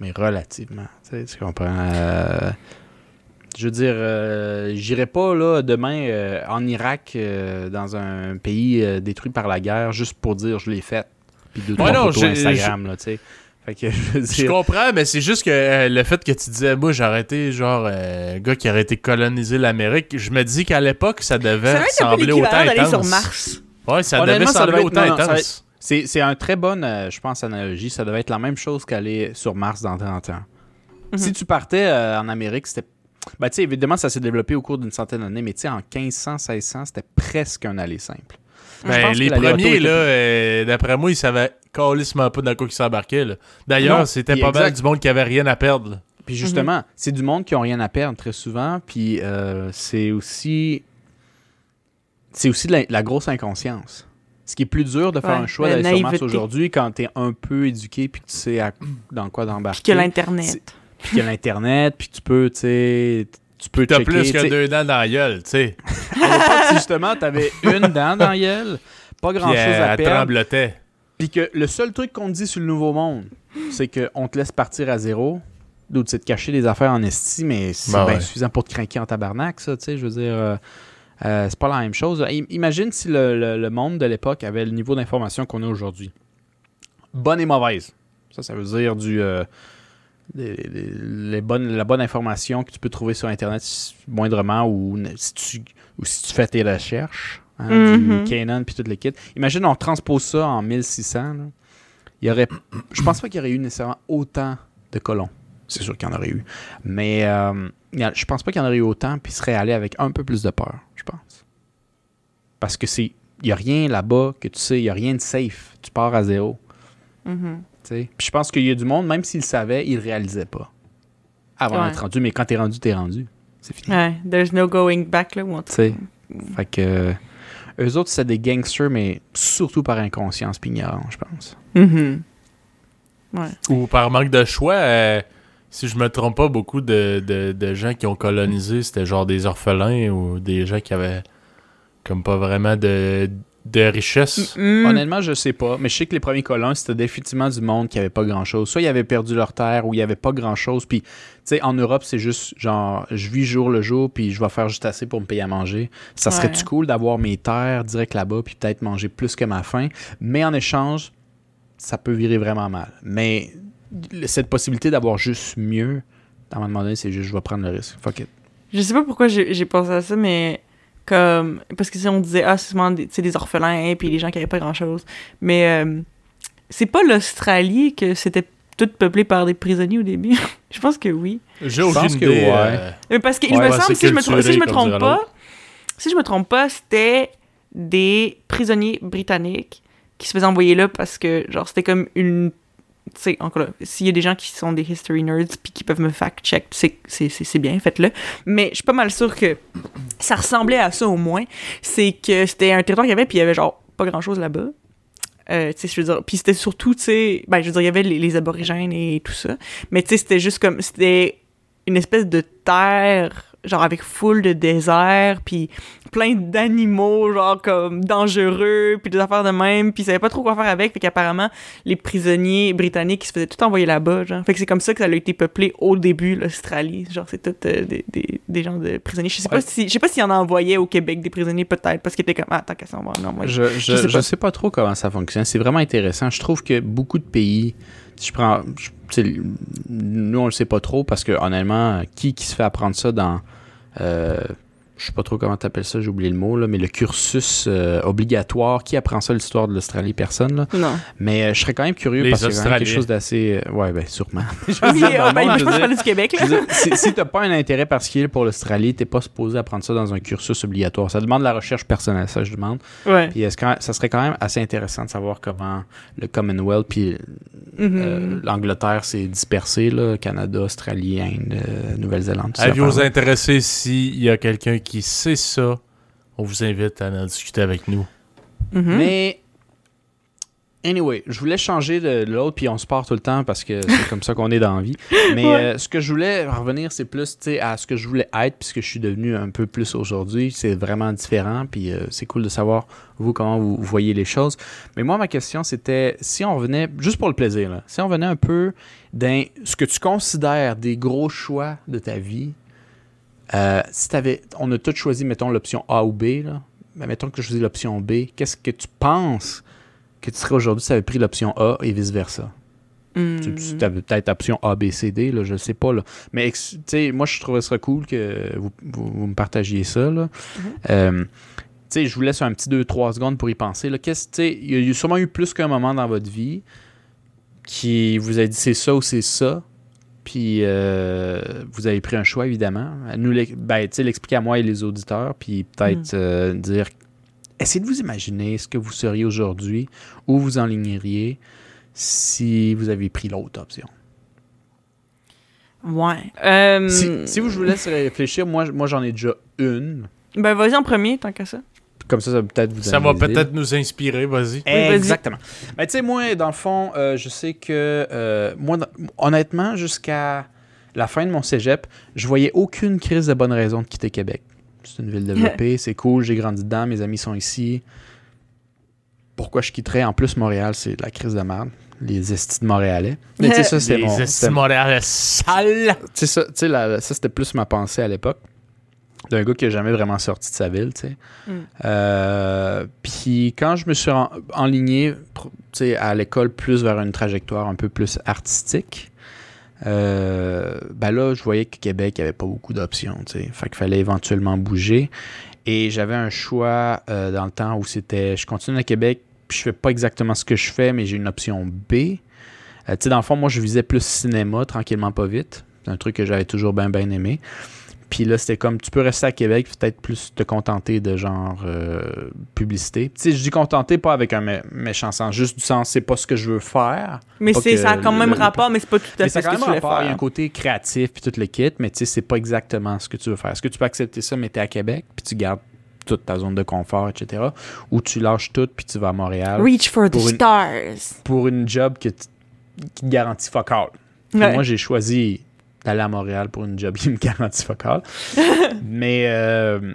mais relativement. Tu, sais, tu comprends? Euh, je veux dire, euh, j'irai pas là demain euh, en Irak, euh, dans un pays euh, détruit par la guerre, juste pour dire je l'ai fait. Puis deux, Ouais, trois non, photos Instagram, là, tu sais. Fait que je veux Je dire... comprends, mais c'est juste que euh, le fait que tu disais, moi, j'ai arrêté, genre, euh, gars qui aurait été coloniser l'Amérique, je me dis qu'à l'époque, ça devait Ça être sembler autant l'équivalent d'aller intense. sur Mars. Ouais, ça devait ça sembler devait être- autant non, non, intense. C'est, c'est un très bonne, euh, je pense, analogie. Ça devait être la même chose qu'aller sur Mars dans 30 ans. Mhm. Si tu partais euh, en Amérique, c'était. Ben, tu sais, évidemment, ça s'est développé au cours d'une centaine d'années, mais tu sais, en 1500, 1600, c'était presque un aller simple. Ben, les que premiers, là, euh, d'après moi, ils savaient calissement pas dans quoi ils s'embarquaient. D'ailleurs, c'était pas mal du monde qui avait rien à perdre. là. Puis justement, c'est du monde qui ont rien à perdre très souvent, puis euh, c'est aussi. C'est aussi de la, la grosse inconscience. Ce qui est plus dur de faire Ouais, un choix d'aller sur aujourd'hui quand t'es un peu éduqué puis que tu sais à- dans quoi d'embarquer. Puis que l'Internet. puis a l'Internet, puis tu peux, tu sais, tu peux T'as plus que deux dents dans la gueule, tu sais. Justement, t'avais une dent dans la gueule, pas Puis grand-chose euh, à elle perdre, tremblotait. puis que le seul truc qu'on te dit sur le Nouveau Monde, c'est qu'on te laisse partir à zéro, d'autres c'est de cacher des affaires en esti, mais c'est Ben bien ouais. suffisant pour te craquer en tabarnak, ça, tu sais, je veux dire... euh, euh, c'est pas la même chose. I- Imagine si le, le- le monde de l'époque avait le niveau d'information qu'on a aujourd'hui. Bonne et mauvaise. Ça, ça veut dire du... euh, les bonnes, la bonne information que tu peux trouver sur Internet moindrement ou si tu, ou si tu fais tes recherches, hein, du Canon puis tout le kit. Imagine, on transpose ça en 1600. là. Il y aurait, je pense pas qu'il y aurait eu nécessairement autant de colons. C'est sûr qu'il y en aurait eu. Mais euh, je pense pas qu'il y en aurait eu autant puis serait allé avec un peu plus de peur, je pense. Parce que c'est il y a rien là-bas que tu sais, il y a rien de safe. Tu pars à zéro. Mhm. sais. Puis je pense qu'il y a du monde, même s'ils le savaient, ils le réalisaient pas. avant Ouais. d'être rendu, mais quand t'es rendu, t'es rendu. C'est fini. Ouais, there's no going back, là. Tu sais. Fait que. euh, eux autres, c'est des gangsters, mais surtout par inconscience ignorance, je pense. Mhm. Ou par manque de choix, euh, si je me trompe pas, beaucoup de, de, de gens qui ont colonisé, c'était genre des orphelins ou des gens qui avaient comme pas vraiment de, de richesse? Mhm. Honnêtement, je sais pas, mais je sais que les premiers colons, c'était définitivement du monde qui avait pas grand-chose. Soit ils avaient perdu leur terre ou il y avait pas grand-chose. Puis, tu sais, en Europe, c'est juste genre, je vis jour le jour, puis je vais faire juste assez pour me payer à manger. Ça serait-tu cool d'avoir mes terres direct là-bas, puis peut-être manger plus que ma faim? Mais en échange, ça peut virer vraiment mal. Mais cette possibilité d'avoir juste mieux, à un moment donné, c'est juste, je vais prendre le risque. Fuck it. Je sais pas pourquoi j'ai j'ai pensé à ça, mais comme. Parce que si on disait, ah, c'est souvent des, orphelins, puis les gens qui avaient pas grand chose. Mais euh, c'est pas l'Australie que c'était tout peuplé par des prisonniers au début? je pense que oui. J'ai pense aucune que idée. ouais. euh, parce que Ouais, je me ouais, semble, si je me, trompe- si je me trompe pas, si je me trompe pas, c'était des prisonniers britanniques qui se faisaient envoyer là parce que, genre, c'était comme une. Sais, encore s'il y a des gens qui sont des history nerds puis qui peuvent me fact-check, c'est- bien, faites-le. Mais je suis pas mal sûre que ça ressemblait à ça au moins. C'est que c'était un territoire qu'il y avait puis il y avait, genre, pas grand-chose là-bas. Euh, je veux dire, puis c'était surtout, tu sais, ben, je veux dire, il y avait les, aborigènes et tout ça, mais tu sais, c'était juste comme, c'était une espèce de terre, genre avec full de désert, puis plein d'animaux, genre comme dangereux, puis des affaires de même, puis ils savaient pas trop quoi faire avec, fait qu'apparemment, les prisonniers britanniques, ils se faisaient tout envoyer là-bas, genre. Fait que c'est comme ça que ça a été peuplé au début, l'Australie. Genre, c'est tout euh, des, des, des gens de prisonniers. Je sais pas si, je sais pas s'il y en envoyait au Québec des prisonniers, peut-être, parce qu'ils étaient comme, ah, tant qu'à ça, va, non, moi, Je, je, je sais je pas. sais pas trop comment ça fonctionne. C'est vraiment intéressant. Je trouve que beaucoup de pays, si je prends. nous, on le sait pas trop parce que, honnêtement, qui, qui se fait apprendre ça dans. euh, je sais pas trop comment t'appelles ça, j'ai oublié le mot, là, mais le cursus euh, obligatoire, qui apprend ça l'histoire de l'Australie Personne, là? Non. Mais euh, je serais quand même curieux Les parce que c'est quelque chose d'assez. euh, ouais, ben, sûrement. Je veux Oui, dire, ben, monde, je je pense veux que dire, du Québec, je là. veux dire, si, si t'as pas un intérêt particulier pour l'Australie, t'es pas supposé apprendre ça dans un cursus obligatoire. Ça demande de la recherche personnelle, ça je demande. Ouais. Puis est-ce que ça serait quand même assez intéressant de savoir comment le Commonwealth puis Mhm. euh, l'Angleterre s'est dispersé, là, Canada, Australie, Inde, euh, Nouvelle-Zélande. tout ça. Avis-vous Enfin, intéressés s'il y a quelqu'un qui sait ça, on vous invite à en discuter avec nous. Mhm. Mais anyway, je voulais changer de l'autre puis on se part tout le temps parce que c'est comme ça qu'on est dans la vie. Mais Ouais. euh, ce que je voulais revenir, c'est plus tu sais, à ce que je voulais être puis ce que je suis devenu un peu plus aujourd'hui. C'est vraiment différent puis euh, c'est cool de savoir vous comment vous voyez les choses. Mais moi, ma question c'était si on revenait juste pour le plaisir, là, si on revenait un peu dans ce que tu considères des gros choix de ta vie. Euh, si t'avais, on a tous choisi, mettons, l'option A ou B, là. Mais mettons que je choisis l'option B, qu'est-ce que tu penses que tu serais aujourd'hui si tu avais pris l'option A et vice-versa? Mhm. Tu avais peut-être option A, B, C, D, là, je sais pas. Là. Mais tu moi, je trouverais ça cool que vous, vous- vous me partagiez ça. Là. Tu sais, je vous laisse un petit 2-3 secondes pour y penser. Tu Il y a sûrement eu plus qu'un moment dans votre vie qui vous a dit c'est ça ou c'est ça. Puis euh, vous avez pris un choix, évidemment. Nous, ben, l'expliquer à moi et les auditeurs, puis peut-être euh, dire essayez de vous imaginer ce que vous seriez aujourd'hui, où vous enligneriez si vous avez pris l'autre option. Ouais. Euh, Si, si vous, je vous laisse réfléchir, moi, moi j'en ai déjà une. Ben, vas-y en premier, tant qu'à ça. Comme ça, ça va peut-être vous Ça va peut-être nous inspirer, vas-y. Exactement. Ben, tu sais, moi, dans le fond, euh, je sais que, euh, moi, honnêtement, jusqu'à la fin de mon cégep, je voyais aucune crise de bonne raison de quitter Québec. C'est une ville développée, c'est cool, j'ai grandi dedans, mes amis sont ici. Pourquoi je quitterais? En plus, Montréal, c'est de la crise de merde. Les estis de Montréalais. Mais tu sais, ça, c'était Les mon... estis de Montréal sale. tu sais, ça, tu sais, la- ça, c'était plus ma pensée à l'époque. D'un gars qui n'a jamais vraiment sorti de sa ville, tu sais. Euh, Puis quand je me suis en- enligné à l'école plus vers une trajectoire un peu plus artistique, euh, ben là, je voyais que Québec, il n'y avait pas beaucoup d'options, tu sais. Fait qu'il fallait éventuellement bouger. Et j'avais un choix euh, dans le temps où c'était, je continue à Québec, puis je fais pas exactement ce que je fais, mais j'ai une option B. Tu sais, dans le fond, moi, je visais plus cinéma, tranquillement, pas vite. C'est un truc que j'avais toujours bien, bien aimé. Puis là, c'était comme, tu peux rester à Québec, peut-être plus te contenter de genre euh, publicité. Tu sais, je dis contenter pas avec un mé- méchant sens, juste du sens, c'est pas ce que je veux faire. Mais c'est, ça a quand même le- rapport, mais c'est pas tout à fait ça ce quand que même tu voulais rapport, il y a un faire. côté créatif puis tout le kit, mais tu sais, c'est pas exactement ce que tu veux faire. Est-ce que tu peux accepter ça, mais t'es à Québec, puis tu gardes toute ta zone de confort, etc. Ou tu lâches tout, puis tu vas à Montréal Reach for the une- stars. pour une job que qui te garantit fuck all? Ouais. Moi, j'ai choisi d'aller à Montréal pour une job qui me garantit fuck all. Mais euh,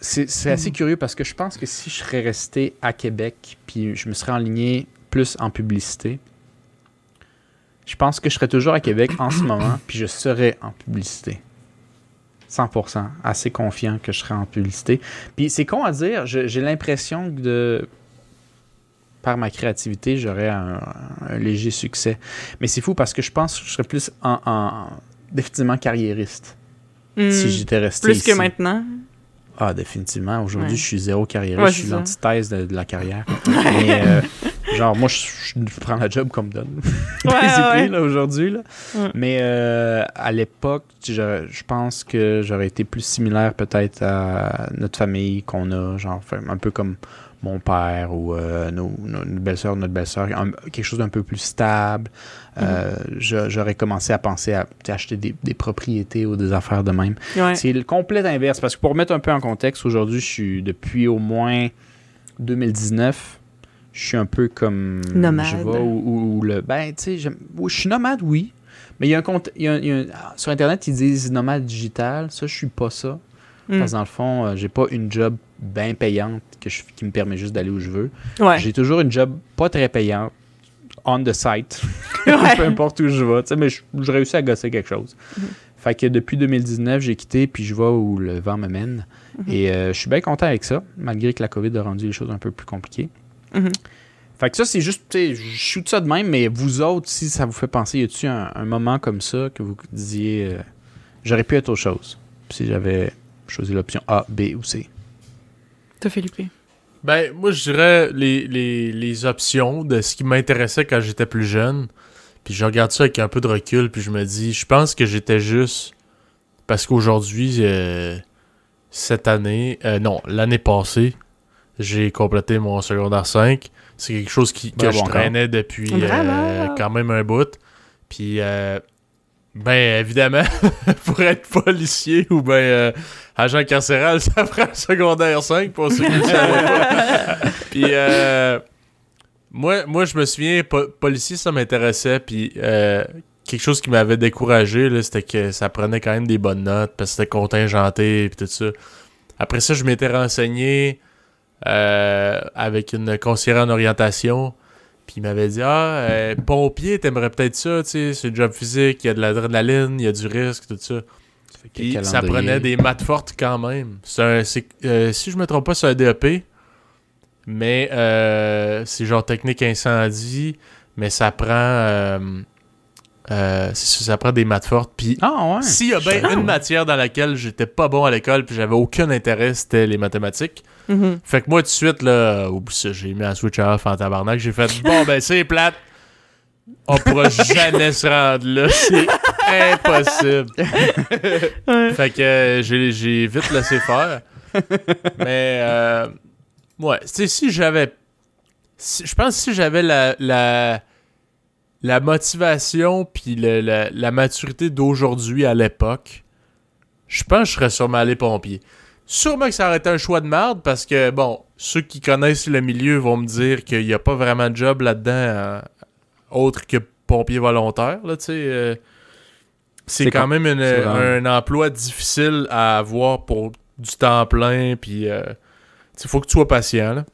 c'est c'est assez curieux parce que je pense que si je serais resté à Québec puis je me serais enligné plus en publicité, je pense que je serais toujours à Québec en ce moment puis je serais en publicité. 100%. Assez confiant que je serais en publicité. Puis c'est con à dire, j'ai l'impression que de par ma créativité, j'aurais un, un léger succès. Mais c'est fou parce que je pense que je serais plus en, en- définitivement carriériste Hmm. si j'étais resté Plus ici. que maintenant. Ah, définitivement. Aujourd'hui, Ouais. je suis zéro carriériste. Ouais, je suis l'antithèse de, de la carrière. Mais, euh, genre, moi, je, je prends la job qu'on me donne. Ouais, là, aujourd'hui. Mais euh, à l'époque, je, je pense que j'aurais été plus similaire peut-être à notre famille qu'on a, genre un peu comme mon père ou euh, nos, nos, notre belle-sœur, notre belle-sœur, quelque chose d'un peu plus stable. Euh, je- J'aurais commencé à penser à acheter des, des propriétés ou des affaires de même. Ouais. C'est le complet inverse. Parce que pour remettre un peu en contexte, aujourd'hui, je suis depuis au moins 2019, je suis un peu comme. Nomade. Je où le. Ben, tu sais, je suis nomade, oui. Mais il y a un compte. il y a un- il y a un- sur Internet, ils disent nomade digital. Ça, je suis pas ça. Hmm. Parce que dans le fond, euh, j'ai pas une job bien payante que je- qui me permet juste d'aller où je veux. Ouais. J'ai toujours une job pas très payante, on the site, Ouais. peu importe où je vais. Mais je, je réussis à gosser quelque chose. Mhm. Fait que depuis 2019, j'ai quitté, puis je vais où le vent me mène. Mhm. Et euh, je suis bien content avec ça, malgré que la COVID a rendu les choses un peu plus compliquées. Mhm. Fait que ça, c'est juste, tu sais, je shoot ça de même, mais vous autres, si ça vous fait penser, y a-tu un, un moment comme ça que vous disiez, euh, j'aurais pu être autre chose, si j'avais choisi l'option A, B ou C? Philippe. Ben, moi, je dirais les, les, les options de ce qui m'intéressait quand j'étais plus jeune. Puis je regarde ça avec un peu de recul, puis je me dis, je pense que j'étais juste. Parce qu'aujourd'hui, euh, cette année, euh, non, l'année passée, j'ai complété mon secondaire 5. C'est quelque chose qui, que je traînais depuis euh, quand même un bout. Puis, euh, ben, évidemment, pour être policier ou ben euh, agent carcéral, ça prend le secondaire 5 pour ceux qui ne savaient pas. Puis, euh, moi, moi, je me souviens, po- policier, ça m'intéressait. Puis, euh, quelque chose qui m'avait découragé, c'était que ça prenait quand même des bonnes notes parce que c'était contingenté et tout ça. Après ça, je m'étais renseigné euh, avec une conseillère en orientation. Puis il m'avait dit Ah, euh, pompier, t'aimerais peut-être ça, tu sais, c'est un job physique, il y a de l'adrénaline, il y a du risque, tout ça. Puis ça prenait des maths fortes quand même. C'est un- euh, si je me trompe pas, c'est un DEP. Mais euh, c'est genre technique incendie. Mais ça prend. Euh, c'est ça, ça prend des maths fortes. Puis Ah ouais? s'il y a bien Ah, une matière dans laquelle j'étais pas bon à l'école puis j'avais aucun intérêt, c'était les mathématiques. Mhm. Fait que moi, tout de suite, là, j'ai mis la switch off en tabarnak. J'ai fait, bon, ben, c'est plate. On pourra jamais se rendre là. C'est impossible. Ouais. Fait que euh, j'ai j'ai vite laissé faire. Mais, euh, ouais, tu sais, si j'avais. si- Je pense que si j'avais la, la, la motivation puis le- la, la maturité d'aujourd'hui à l'époque, je pense que je serais sûrement allé pompier. Sûrement que ça aurait été un choix de merde parce que, bon, ceux qui connaissent le milieu vont me dire qu'il n'y a pas vraiment de job là-dedans euh, autre que pompier volontaire, là, tu sais. euh, c'est quand même une- un emploi difficile à avoir pour du temps plein, puis il faut que tu sois patient, là.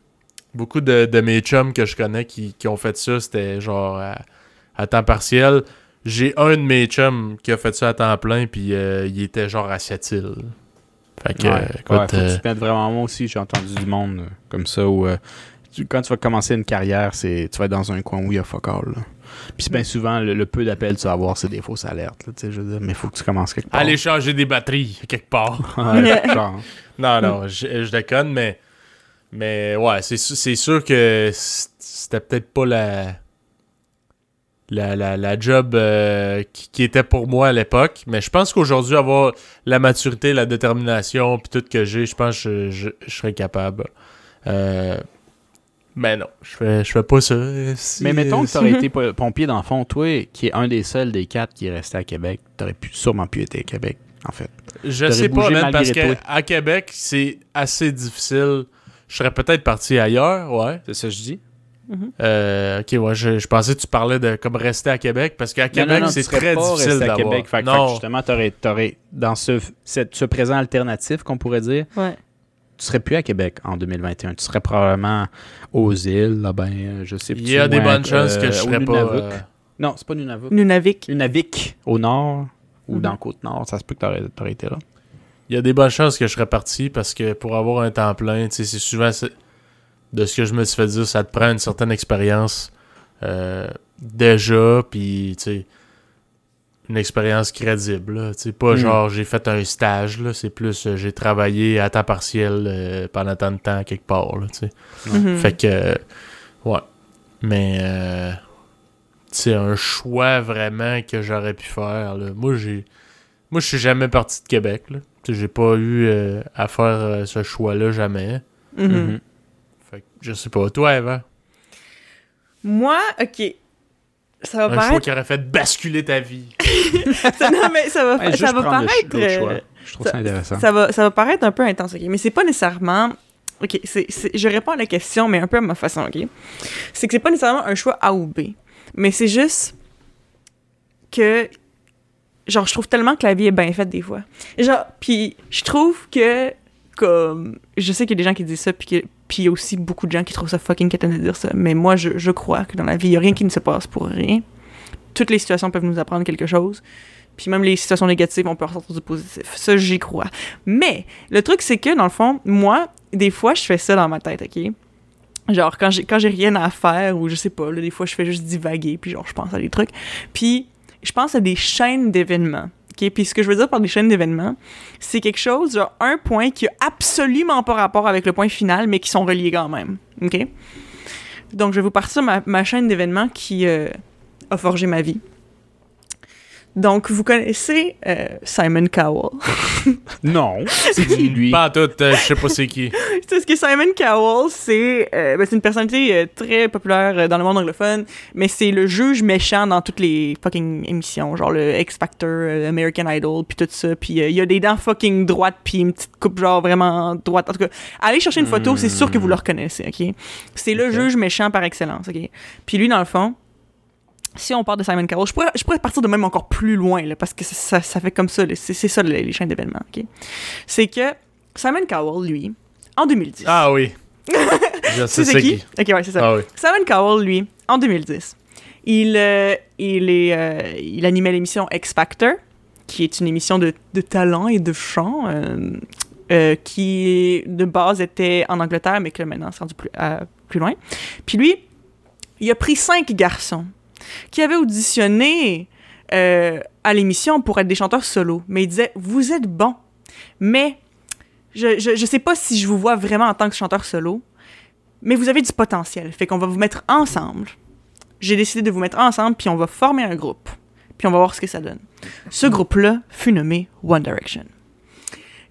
Beaucoup de, de mes chums que je connais qui, qui ont fait ça, c'était genre à, à temps partiel. J'ai un de mes chums qui a fait ça à temps plein, puis euh, il était genre à Sept-Îles. Fait que, Ouais, euh, ouais, écoute, faut que euh, tu te mettes vraiment moi aussi, j'ai entendu du monde comme ça où euh, tu- quand tu vas commencer une carrière, c'est tu vas être dans un coin où il y a fuck all. là. Puis c'est bien souvent le, le peu d'appels que tu vas avoir, c'est des fausses alertes. Là, tu sais, je veux dire, mais il faut que tu commences quelque part. aller changer des batteries quelque part. Genre. Non, non, je, je déconne, mais. Mais ouais, c'est sûr que c'était peut-être pas la. La, la, la job euh, qui, qui était pour moi à l'époque. Mais je pense qu'aujourd'hui, avoir la maturité, la détermination, puis tout que j'ai, je pense que je, je, je serais capable. Euh, mais non, je fais, je fais pas ça. Si- Mais mettons que t'aurais été po- pompier dans le fond, toi, qui est un des seuls des quatre qui est resté à Québec, t'aurais pu, sûrement pu être à Québec, en fait. Je sais pas, man, parce qu'à Québec, c'est assez difficile. Je serais peut-être parti ailleurs, ouais. C'est ça que je dis? Euh, ok, ouais, je, je pensais que tu parlais de comme rester à Québec, parce qu'à Québec, c'est très difficile à d'avoir. Québec. Fait, que- fait que non, justement, t'aurais, t'aurais, dans ce, ce présent alternatif qu'on pourrait dire, Ouais. tu serais plus à Québec en 2021. Tu serais probablement aux îles, là, ben, je sais il y a plus des loin, bonnes chances que euh, je serais pas... Euh, Non, c'est pas Nunavut. Nunavik. Nunavik, au nord, ou Mhm. dans Côte-Nord. Ça se peut que t'aurais, t'aurais été là. Il y a des bonnes chances que je serais parti parce que pour avoir un temps plein, tu sais, c'est souvent c'est- de ce que je me suis fait dire, ça te prend une certaine expérience euh, déjà, puis tu sais, une expérience crédible. sais, pas Mm. genre j'ai fait un stage, là, c'est plus euh, j'ai travaillé à temps partiel euh, pendant tant de temps quelque part. Là, tu sais. Mhm. Fait que, ouais. Mais, euh, c'est un choix vraiment que j'aurais pu faire. là. Moi, j'ai. Moi, je suis jamais parti de Québec. J'ai pas eu euh, à faire euh, ce choix-là jamais. Mhm. Mhm. Fait que, je sais pas. Toi, Eva, Moi, ok. Ça va un choix qui aurait fait basculer ta vie. ça- non, mais ça va, Ouais, ça va le paraître. l'autre choix. euh, Je trouve ça, intéressant. Ça va, ça va paraître un peu intense, ok? Mais c'est pas nécessairement. Ok, c'est, c'est- je réponds à la question, mais un peu à ma façon, ok? C'est que c'est pas nécessairement un choix A ou B. Mais c'est juste que. Genre, je trouve tellement que la vie est bien faite des fois. Genre, puis je trouve que. Comme. Je sais qu'il y a des gens qui disent ça, puis que- puis il y a aussi beaucoup de gens qui trouvent ça fucking quétaine de dire ça. Mais moi, je, crois que dans la vie, il y a rien qui ne se passe pour rien. Toutes les situations peuvent nous apprendre quelque chose. Puis même les situations négatives, on peut ressortir du positif. Ça, j'y crois. Mais le truc, c'est que, dans le fond, moi, des fois, je fais ça dans ma tête, OK? Genre, quand j'ai, quand j'ai rien à faire, ou je sais pas, des fois, je fais juste divaguer, puis genre, je pense à des trucs. Puis, je pense à des chaînes d'événements. Puis ce que je veux dire par des chaînes d'événements, c'est quelque chose, genre, un point qui a absolument pas rapport avec le point final, mais qui sont reliés quand même. OK? Donc, je vais vous partir ma, ma chaîne d'événements qui euh, a forgé ma vie. Donc, vous connaissez euh, Simon Cowell. Non. C'est qui, lui? Pas tout, euh, je sais pas c'est qui. C'est ce que Simon Cowell, c'est euh, ben, c'est une personnalité euh, très populaire euh, dans le monde anglophone, mais c'est le juge méchant dans toutes les fucking émissions, genre le X Factor, euh, American Idol, puis tout ça. Puis euh, il y a des dents fucking droites, puis une petite coupe genre vraiment droite. En tout cas, allez chercher une photo, c'est sûr que vous le reconnaissez, ok? C'est le juge méchant par excellence, ok? Puis lui, dans le fond, si on part de Simon Cowell, je pourrais, je pourrais partir de même encore plus loin, là, parce que ça, ça, fait comme ça, c'est ça les, les chaînes d'événements, ok? C'est que Simon Cowell, lui, en 2010. Ah oui. C'est qui? Ok, ouais, c'est ça. Ah oui. Simon Cowell, lui, en 2010, il, euh, il, est, euh, il animait l'émission X Factor, qui est une émission de, de talent et de chant, euh, euh, qui de base était en Angleterre, mais que maintenant c'est rendu plus, plus loin. Puis lui, il a pris cinq garçons qui avaient auditionné euh, à l'émission pour être des chanteurs solo, mais il disait Vous êtes bons, mais je, je, je sais pas si je vous vois vraiment en tant que chanteur solo, mais vous avez du potentiel. Fait qu'on va vous mettre ensemble. J'ai décidé de vous mettre ensemble, puis on va former un groupe. Puis on va voir ce que ça donne. Ce groupe-là fut nommé One Direction.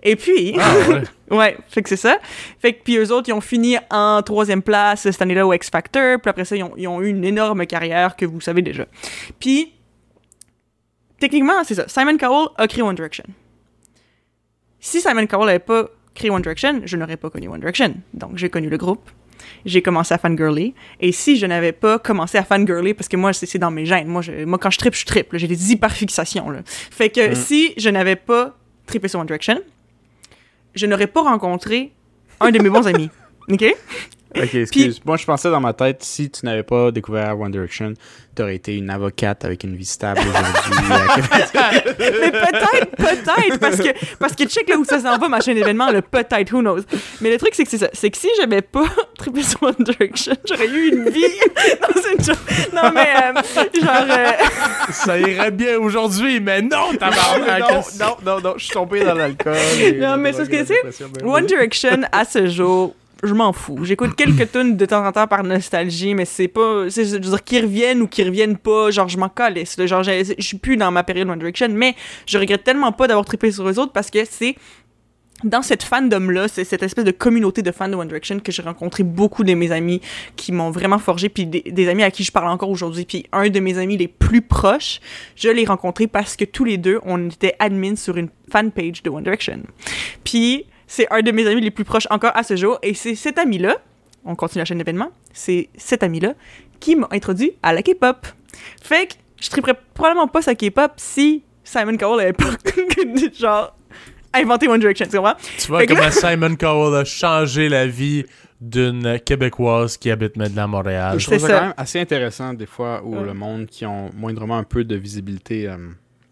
Et puis, Ah ouais. ouais, fait que c'est ça. Fait que puis eux autres, ils ont fini en troisième place cette année-là au X Factor. Puis après ça, ils ont, ils ont eu une énorme carrière que vous savez déjà. Puis, techniquement, c'est ça. Simon Cowell a créé One Direction. Si Simon Cowell n'avait pas créé One Direction, je n'aurais pas connu One Direction. Donc, j'ai connu le groupe. J'ai commencé à fangirler. Et si je n'avais pas commencé à fangirler, parce que moi, c'est dans mes gènes. Moi, je- moi quand je tripe, je tripe. J'ai des hyperfixations. Là. Fait que Mm. si je n'avais pas trippé sur One Direction, je n'aurais pas rencontré un de mes bons amis. OK? Ok, excuse. Moi, je pensais dans ma tête, si tu n'avais pas découvert One Direction, t'aurais été une avocate avec une vie stable aujourd'hui. Québec. Mais peut-être, peut-être, parce que, parce que check là où ça s'en va, ma chaîne d'événements, le peut-être, who knows. Mais le truc, c'est que c'est ça. C'est que si j'avais pas trippé sur One Direction, j'aurais eu une vie. non, c'est une joke. Non, mais, euh, genre, euh, Ça irait bien aujourd'hui, mais non, tabarnak. non, non, non, non, je suis tombé dans l'alcool. Non, mais c'est ce que c'est. One. Direction, à ce jour, je m'en fous. J'écoute quelques tunes de temps en temps par nostalgie, mais c'est pas. Je veux dire, qu'ils reviennent ou qu'ils reviennent pas, genre, je m'en calisse. Genre, je suis plus dans ma période One Direction, mais je regrette tellement pas d'avoir trippé sur eux autres parce que c'est dans cette fandom-là, c'est cette espèce de communauté de fans de One Direction que j'ai rencontré beaucoup de mes amis qui m'ont vraiment forgé, puis des, des amis à qui je parle encore aujourd'hui. Puis un de mes amis les plus proches, je l'ai rencontré parce que tous les deux, on était admin sur une fanpage de One Direction. Puis c'est un de mes amis les plus proches encore à ce jour, et c'est cet ami-là, on continue la chaîne d'événements, c'est cet ami-là qui m'a introduit à la K-pop. Fait que je triperais probablement pas sa K-pop si Simon Cowell avait pas, genre, inventé One Direction, tu comprends? Tu vois Fait comment Simon Cowell a changé la vie d'une Québécoise qui habite maintenant à Montréal. Je trouve ça ça. quand même assez intéressant des fois où Ouais. le monde qui ont moindrement un peu de visibilité euh,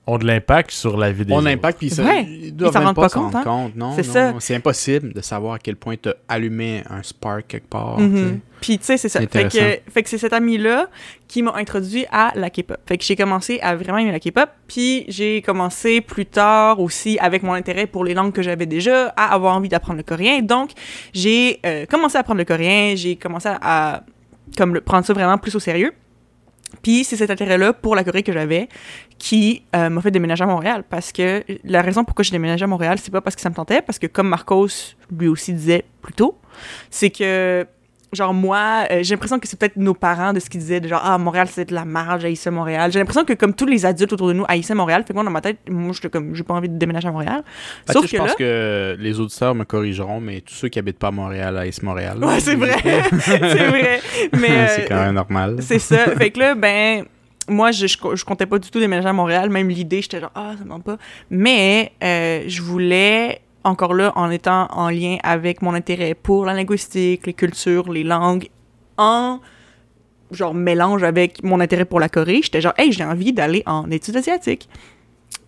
Ont de l'impact sur la vie des ont autres. l'impact puis ça- Ouais. ils doivent Ils s'en même rendent pas pas s'en compte, hein. compte. Non, C'est non, ça. non. c'est impossible de savoir à quel point tu as allumé un spark quelque part. Mhm. tu sais. Puis tu sais, c'est ça. C'est Fait intéressant. que, fait que c'est cet ami-là qui m'a introduit à la K-pop. Fait que j'ai commencé à vraiment aimer la K-pop. Puis j'ai commencé plus tard aussi, avec mon intérêt pour les langues que j'avais déjà, à avoir envie d'apprendre le coréen. Donc j'ai euh, commencé à apprendre le coréen. J'ai commencé à, à, comme le, prendre ça vraiment plus au sérieux. Puis c'est cet intérêt-là pour la Corée que j'avais qui euh, m'a fait déménager à Montréal. Parce que la raison pourquoi j'ai déménagé à Montréal, c'est pas parce que ça me tentait, parce que comme Marcos lui aussi disait plus tôt, c'est que genre moi euh, j'ai l'impression que c'est peut-être nos parents de ce qu'ils disaient de genre ah Montréal c'est de la marge j'haïssais Montréal j'ai l'impression que comme tous les adultes autour de nous haïssaient Montréal fait que moi dans ma tête moi j'étais comme j'ai pas envie de déménager à Montréal sauf que je là pense que les auditeurs me corrigeront, mais tous ceux qui habitent pas à Montréal haïssent Montréal. ouais c'est vrai c'est vrai mais c'est euh, quand même normal. C'est ça. Fait que là, ben, moi, je, je, je comptais pas du tout déménager à Montréal. Même l'idée, j'étais genre, ah, ça me pas. Mais euh, je voulais, encore là, en étant en lien avec mon intérêt pour la linguistique, les cultures, les langues, en genre mélange avec mon intérêt pour la Corée, j'étais genre, hey, j'ai envie d'aller en études asiatiques.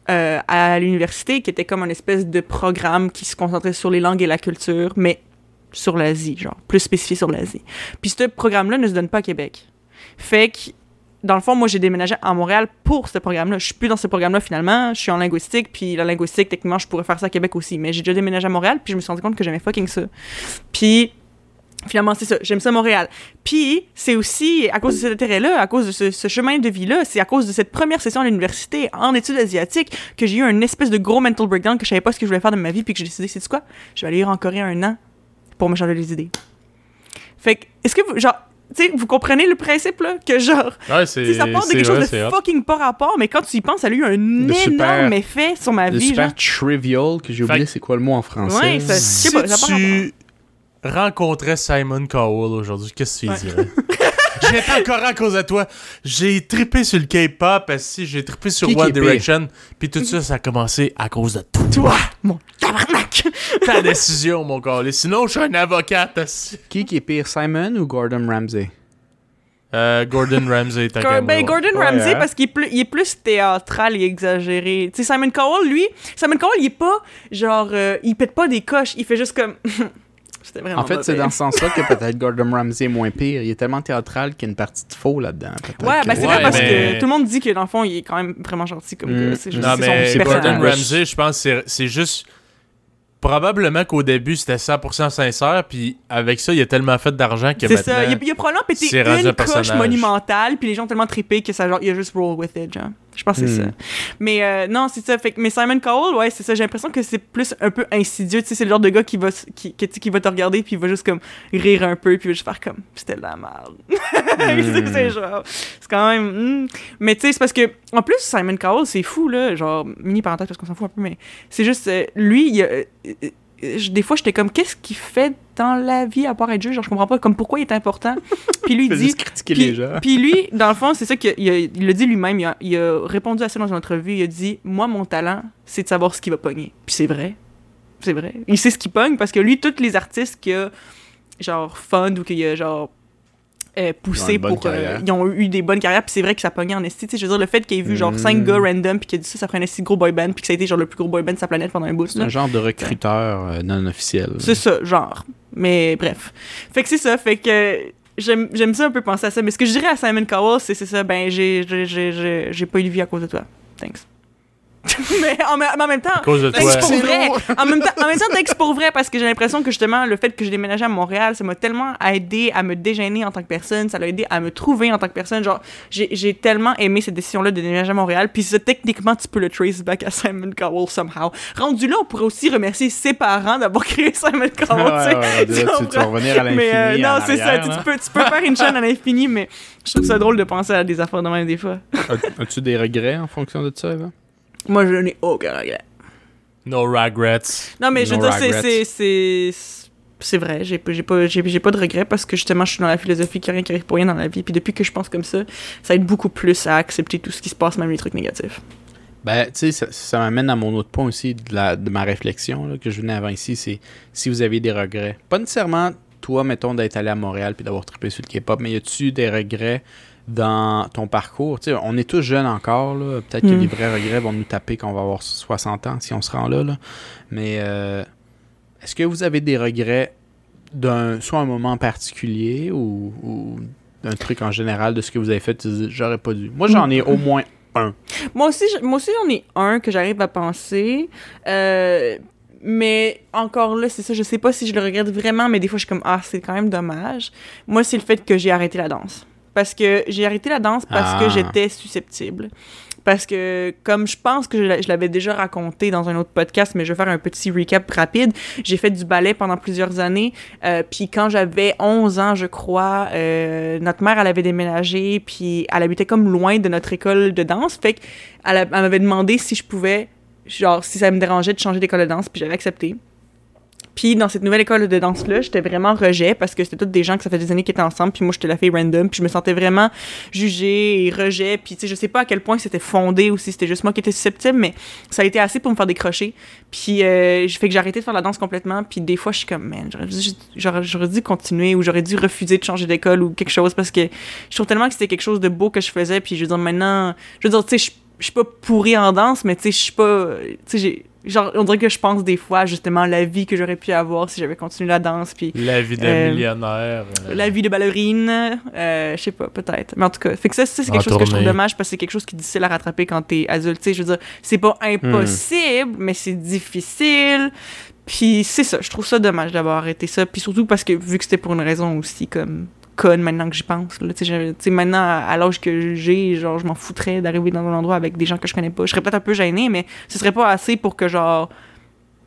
Euh, à l'université, qui était comme un espèce de programme qui se concentrait sur les langues et la culture, mais sur l'Asie, genre, plus spécifié sur l'Asie. Puis ce programme-là ne se donne pas à Québec. Fait que, dans le fond, moi, j'ai déménagé à Montréal pour ce programme-là. Je suis plus dans ce programme-là, finalement. Je suis en linguistique, puis la linguistique, techniquement, je pourrais faire ça à Québec aussi. Mais j'ai déjà déménagé à Montréal, puis je me suis rendu compte que j'aimais fucking ça. Puis, finalement, c'est ça. J'aime ça, Montréal. Puis, c'est aussi à cause de cet intérêt-là, à cause de ce, chemin de vie-là, c'est à cause de cette première session à l'université en études asiatiques que j'ai eu un espèce de gros mental breakdown que je savais pas ce que je voulais faire de ma vie, puis que j'ai décidé, c'est quoi? Je vais aller en Corée un an pour me changer les idées. Fait que, est-ce que vous, genre, tu sais, vous comprenez le principe, là? Que genre, Ouais, sais, ça part de c'est quelque vrai, chose de fucking pas rapport, mais quand tu y penses, ça a eu un énorme super- effet sur ma Le vie, super genre. trivial, que j'ai oublié que- c'est quoi le mot en français. Ouais, ça- Si pas, ça tu rencontrais Simon Cowell aujourd'hui, qu'est-ce que tu lui Ouais. dirais? J'étais encore à cause de toi. J'ai trippé sur le K-pop, si j'ai trippé sur Qui qui One est? Direction, puis tout ça, ça a commencé à cause de toi. Toi, mon tabarnak! Ta décision, mon gars. Sinon, je suis un avocat. Qui qui est pire, Simon ou Gordon Ramsay? Euh, Gordon Ramsay, qu'à ben. Gordon Ouais, Ramsay, hein? parce qu'il est, plus- il est plus théâtral et exagéré. Tu sais, Simon Cowell, lui, Simon Cowell, il est pas, genre, euh, il pète pas des coches, il fait juste comme... C'était vraiment En fait, c'est dans ce sens-là que peut-être Gordon Ramsay est moins pire. Il est tellement théâtral qu'il y a une partie de faux là-dedans. Ouais, que- ben c'est Ouais, vrai parce mais- que tout le monde dit que dans le fond, il est quand même vraiment gentil comme Mm. gars. C'est juste Non, c'est son mais petit Gordon. Ramsay, je pense que c'est- c'est juste. Probablement qu'au début, c'était 100% sincère, puis avec ça, il a tellement fait d'argent que C'est maintenant... ça. Il a, il a probablement pété c'est une coche personnage. monumentale, puis les gens ont tellement trippé que ça, genre, il a juste roll with it, genre. Je pense que c'est Hmm. ça. Mais euh, non, c'est ça. Fait que, mais Simon Cowell, ouais, c'est ça. J'ai l'impression que c'est plus un peu insidieux. Tu sais, c'est le genre de gars qui va, qui, qui, qui va te regarder, puis il va juste comme rire un peu, puis il va juste faire comme c'était de la merde. c'est c'est genre. C'est quand même. hmm. Mais tu sais, c'est parce que. En plus, Simon Cowell, c'est fou, là. Genre, mini parenthèse parce qu'on s'en fout un peu, mais c'est juste. euh, lui, il a. euh, je- des fois, j'étais comme, qu'est-ce qu'il fait dans la vie à part être juge? Genre, je comprends pas, comme pourquoi il est important? Puis lui, il dit. Puis, les gens. puis lui, dans le fond, c'est ça qu'il a- il l'a dit lui-même. Il a, il a répondu à ça dans une entrevue. Il a dit Moi, mon talent, c'est de savoir ce qui va pogner. Puis c'est vrai. C'est vrai. Il sait ce qui pogne parce que lui, tous les artistes qui a genre fund ou qu'il a genre euh, Ils pour. euh, ils ont eu des bonnes carrières. Puis c'est vrai que ça pognait en esti. Je veux dire, le fait qu'il ait vu genre Mm. 5 gars random puis qu'il a dit ça, ça ferait un esti gros boy band. Puis que ça a été genre le plus gros boy band de sa planète pendant un bout. C'est un genre de recruteur euh, non officiel. C'est ça, genre. Mais bref. Fait que c'est ça, fait que j'aime ça un peu penser à ça. Mais ce que je dirais à Simon Cowell, c'est c'est ça, ben j'ai pas eu de vie à cause de toi. Thanks. mais, en, même temps, À cause de Thanks toi. pour vrai. En même temps, en même temps, pour vrai, parce que j'ai l'impression que justement, le fait que j'ai déménagé à Montréal, ça m'a tellement aidé à me dégêner en tant que personne, ça m'a aidé à me trouver en tant que personne. Genre, j'ai tellement aimé cette décision-là de déménager à Montréal, puis ça, techniquement, tu peux le trace back à Simon Cowell somehow. Rendu là, on pourrait aussi remercier ses parents d'avoir créé Simon Cowell, Ouais, tu sais. ouais, ouais, Tu tu, tu vas revenir à l'infini. Mais euh, en non, c'est ça. Tu, tu peux, tu peux faire une chaîne à l'infini, mais je trouve ça drôle de penser à des affaires de même des fois. As- As-tu des regrets en fonction de ça, Eva? Moi, je n'ai aucun regret. No regrets. Non, mais je veux No dire, c'est- regrets. c'est- c'est. C'est vrai, j'ai pas, j'ai pas, j'ai, j'ai pas de regrets parce que justement, je suis dans la philosophie qu'il n'y a rien qui arrive pour rien dans la vie. Puis depuis que je pense comme ça, ça aide beaucoup plus à accepter tout ce qui se passe, même les trucs négatifs. Ben, tu sais, ça, ça m'amène à mon autre point aussi de, la, de ma réflexion là, que je venais avant ici, c'est si vous avez des regrets. Pas nécessairement, toi, mettons, d'être allé à Montréal puis d'avoir trippé sur le K-pop, mais y a-tu des regrets dans ton parcours? Tu sais, on est tous jeunes encore. Peut-être que Mm. les vrais regrets vont nous taper quand on va avoir 60 ans, si on se rend là, là. Mais euh, est-ce que vous avez des regrets d'un soit un moment particulier ou, ou d'un truc en général de ce que vous avez fait? J'aurais pas dû. Moi, j'en ai au moins Moi aussi, moi aussi j'en ai un que j'arrive à penser. Euh, mais encore là, c'est ça, je sais pas si je le regrette vraiment, mais des fois, je suis comme, ah, c'est quand même dommage. Moi, c'est le fait que j'ai arrêté la danse. Parce que j'ai arrêté la danse parce Ah. que j'étais susceptible. Parce que, comme je pense que je l'a- je l'avais déjà raconté dans un autre podcast, mais je vais faire un petit recap rapide. J'ai fait du ballet pendant plusieurs années. euh, puis quand j'avais 11 ans, je crois, euh, notre mère, elle avait déménagé, puis elle habitait comme loin de notre école de danse. Fait qu'elle elle m'avait demandé si je pouvais, genre, si ça me dérangeait de changer d'école de danse, puis j'avais accepté. Puis dans cette nouvelle école de danse-là, j'étais vraiment rejet parce que c'était toutes des gens que ça fait des années qui étaient ensemble, puis moi j'étais la fille random, puis je me sentais vraiment jugée et rejet, puis tu sais, je sais pas à quel point c'était fondé ou si c'était juste moi qui étais susceptible, mais ça a été assez pour me faire décrocher. Puis euh, je fais que j'ai arrêté de faire la danse complètement, puis des fois je suis comme, man, j'aurais dû, dû continuer ou j'aurais dû refuser de changer d'école ou quelque chose parce que je trouve tellement que c'était quelque chose de beau que je faisais, puis je veux dire maintenant, je veux dire, tu sais, je suis pas pourrie en danse, mais tu sais, je suis pas. Tu sais. Genre, on dirait que je pense des fois, justement, la vie que j'aurais pu avoir si j'avais continué la danse, puis La vie de Euh, millionnaire. euh, la vie de ballerine, euh, je sais pas, peut-être. Mais en tout cas, fait que ça, ça, c'est quelque En chose que je trouve dommage parce que c'est quelque chose qui est difficile à rattraper quand t'es adulte. Tu sais, je veux dire, c'est pas impossible, mais c'est difficile. Puis c'est ça, je trouve ça dommage d'avoir arrêté ça. Puis surtout parce que vu que c'était pour une raison aussi comme conne maintenant que j'y pense. Là, tu sais, j'avais- tu sais, maintenant, à, à l'âge que j'ai, genre, je m'en foutrais d'arriver dans un endroit avec des gens que je connais pas. Je serais peut-être un peu gênée, mais ce serait pas assez pour que, genre,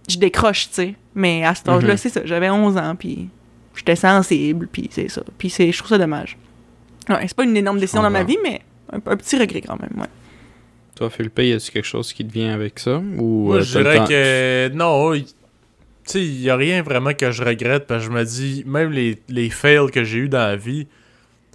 je décroche, tu sais. Mais à cet âge-là, Mhm. c'est ça. J'avais 11 ans, puis j'étais sensible, puis c'est ça. Puis c'est, je trouve ça dommage. Ouais, c'est pas une énorme décision dans ma vie, mais un, un petit regret quand même, ouais. Toi, Philippe, y a-tu quelque chose qui te vient avec ça? Ou Moi, euh, je dirais que non. Il- Tu sais, il n'y a rien vraiment que je regrette parce que je me dis, même les, les fails que j'ai eu dans la vie,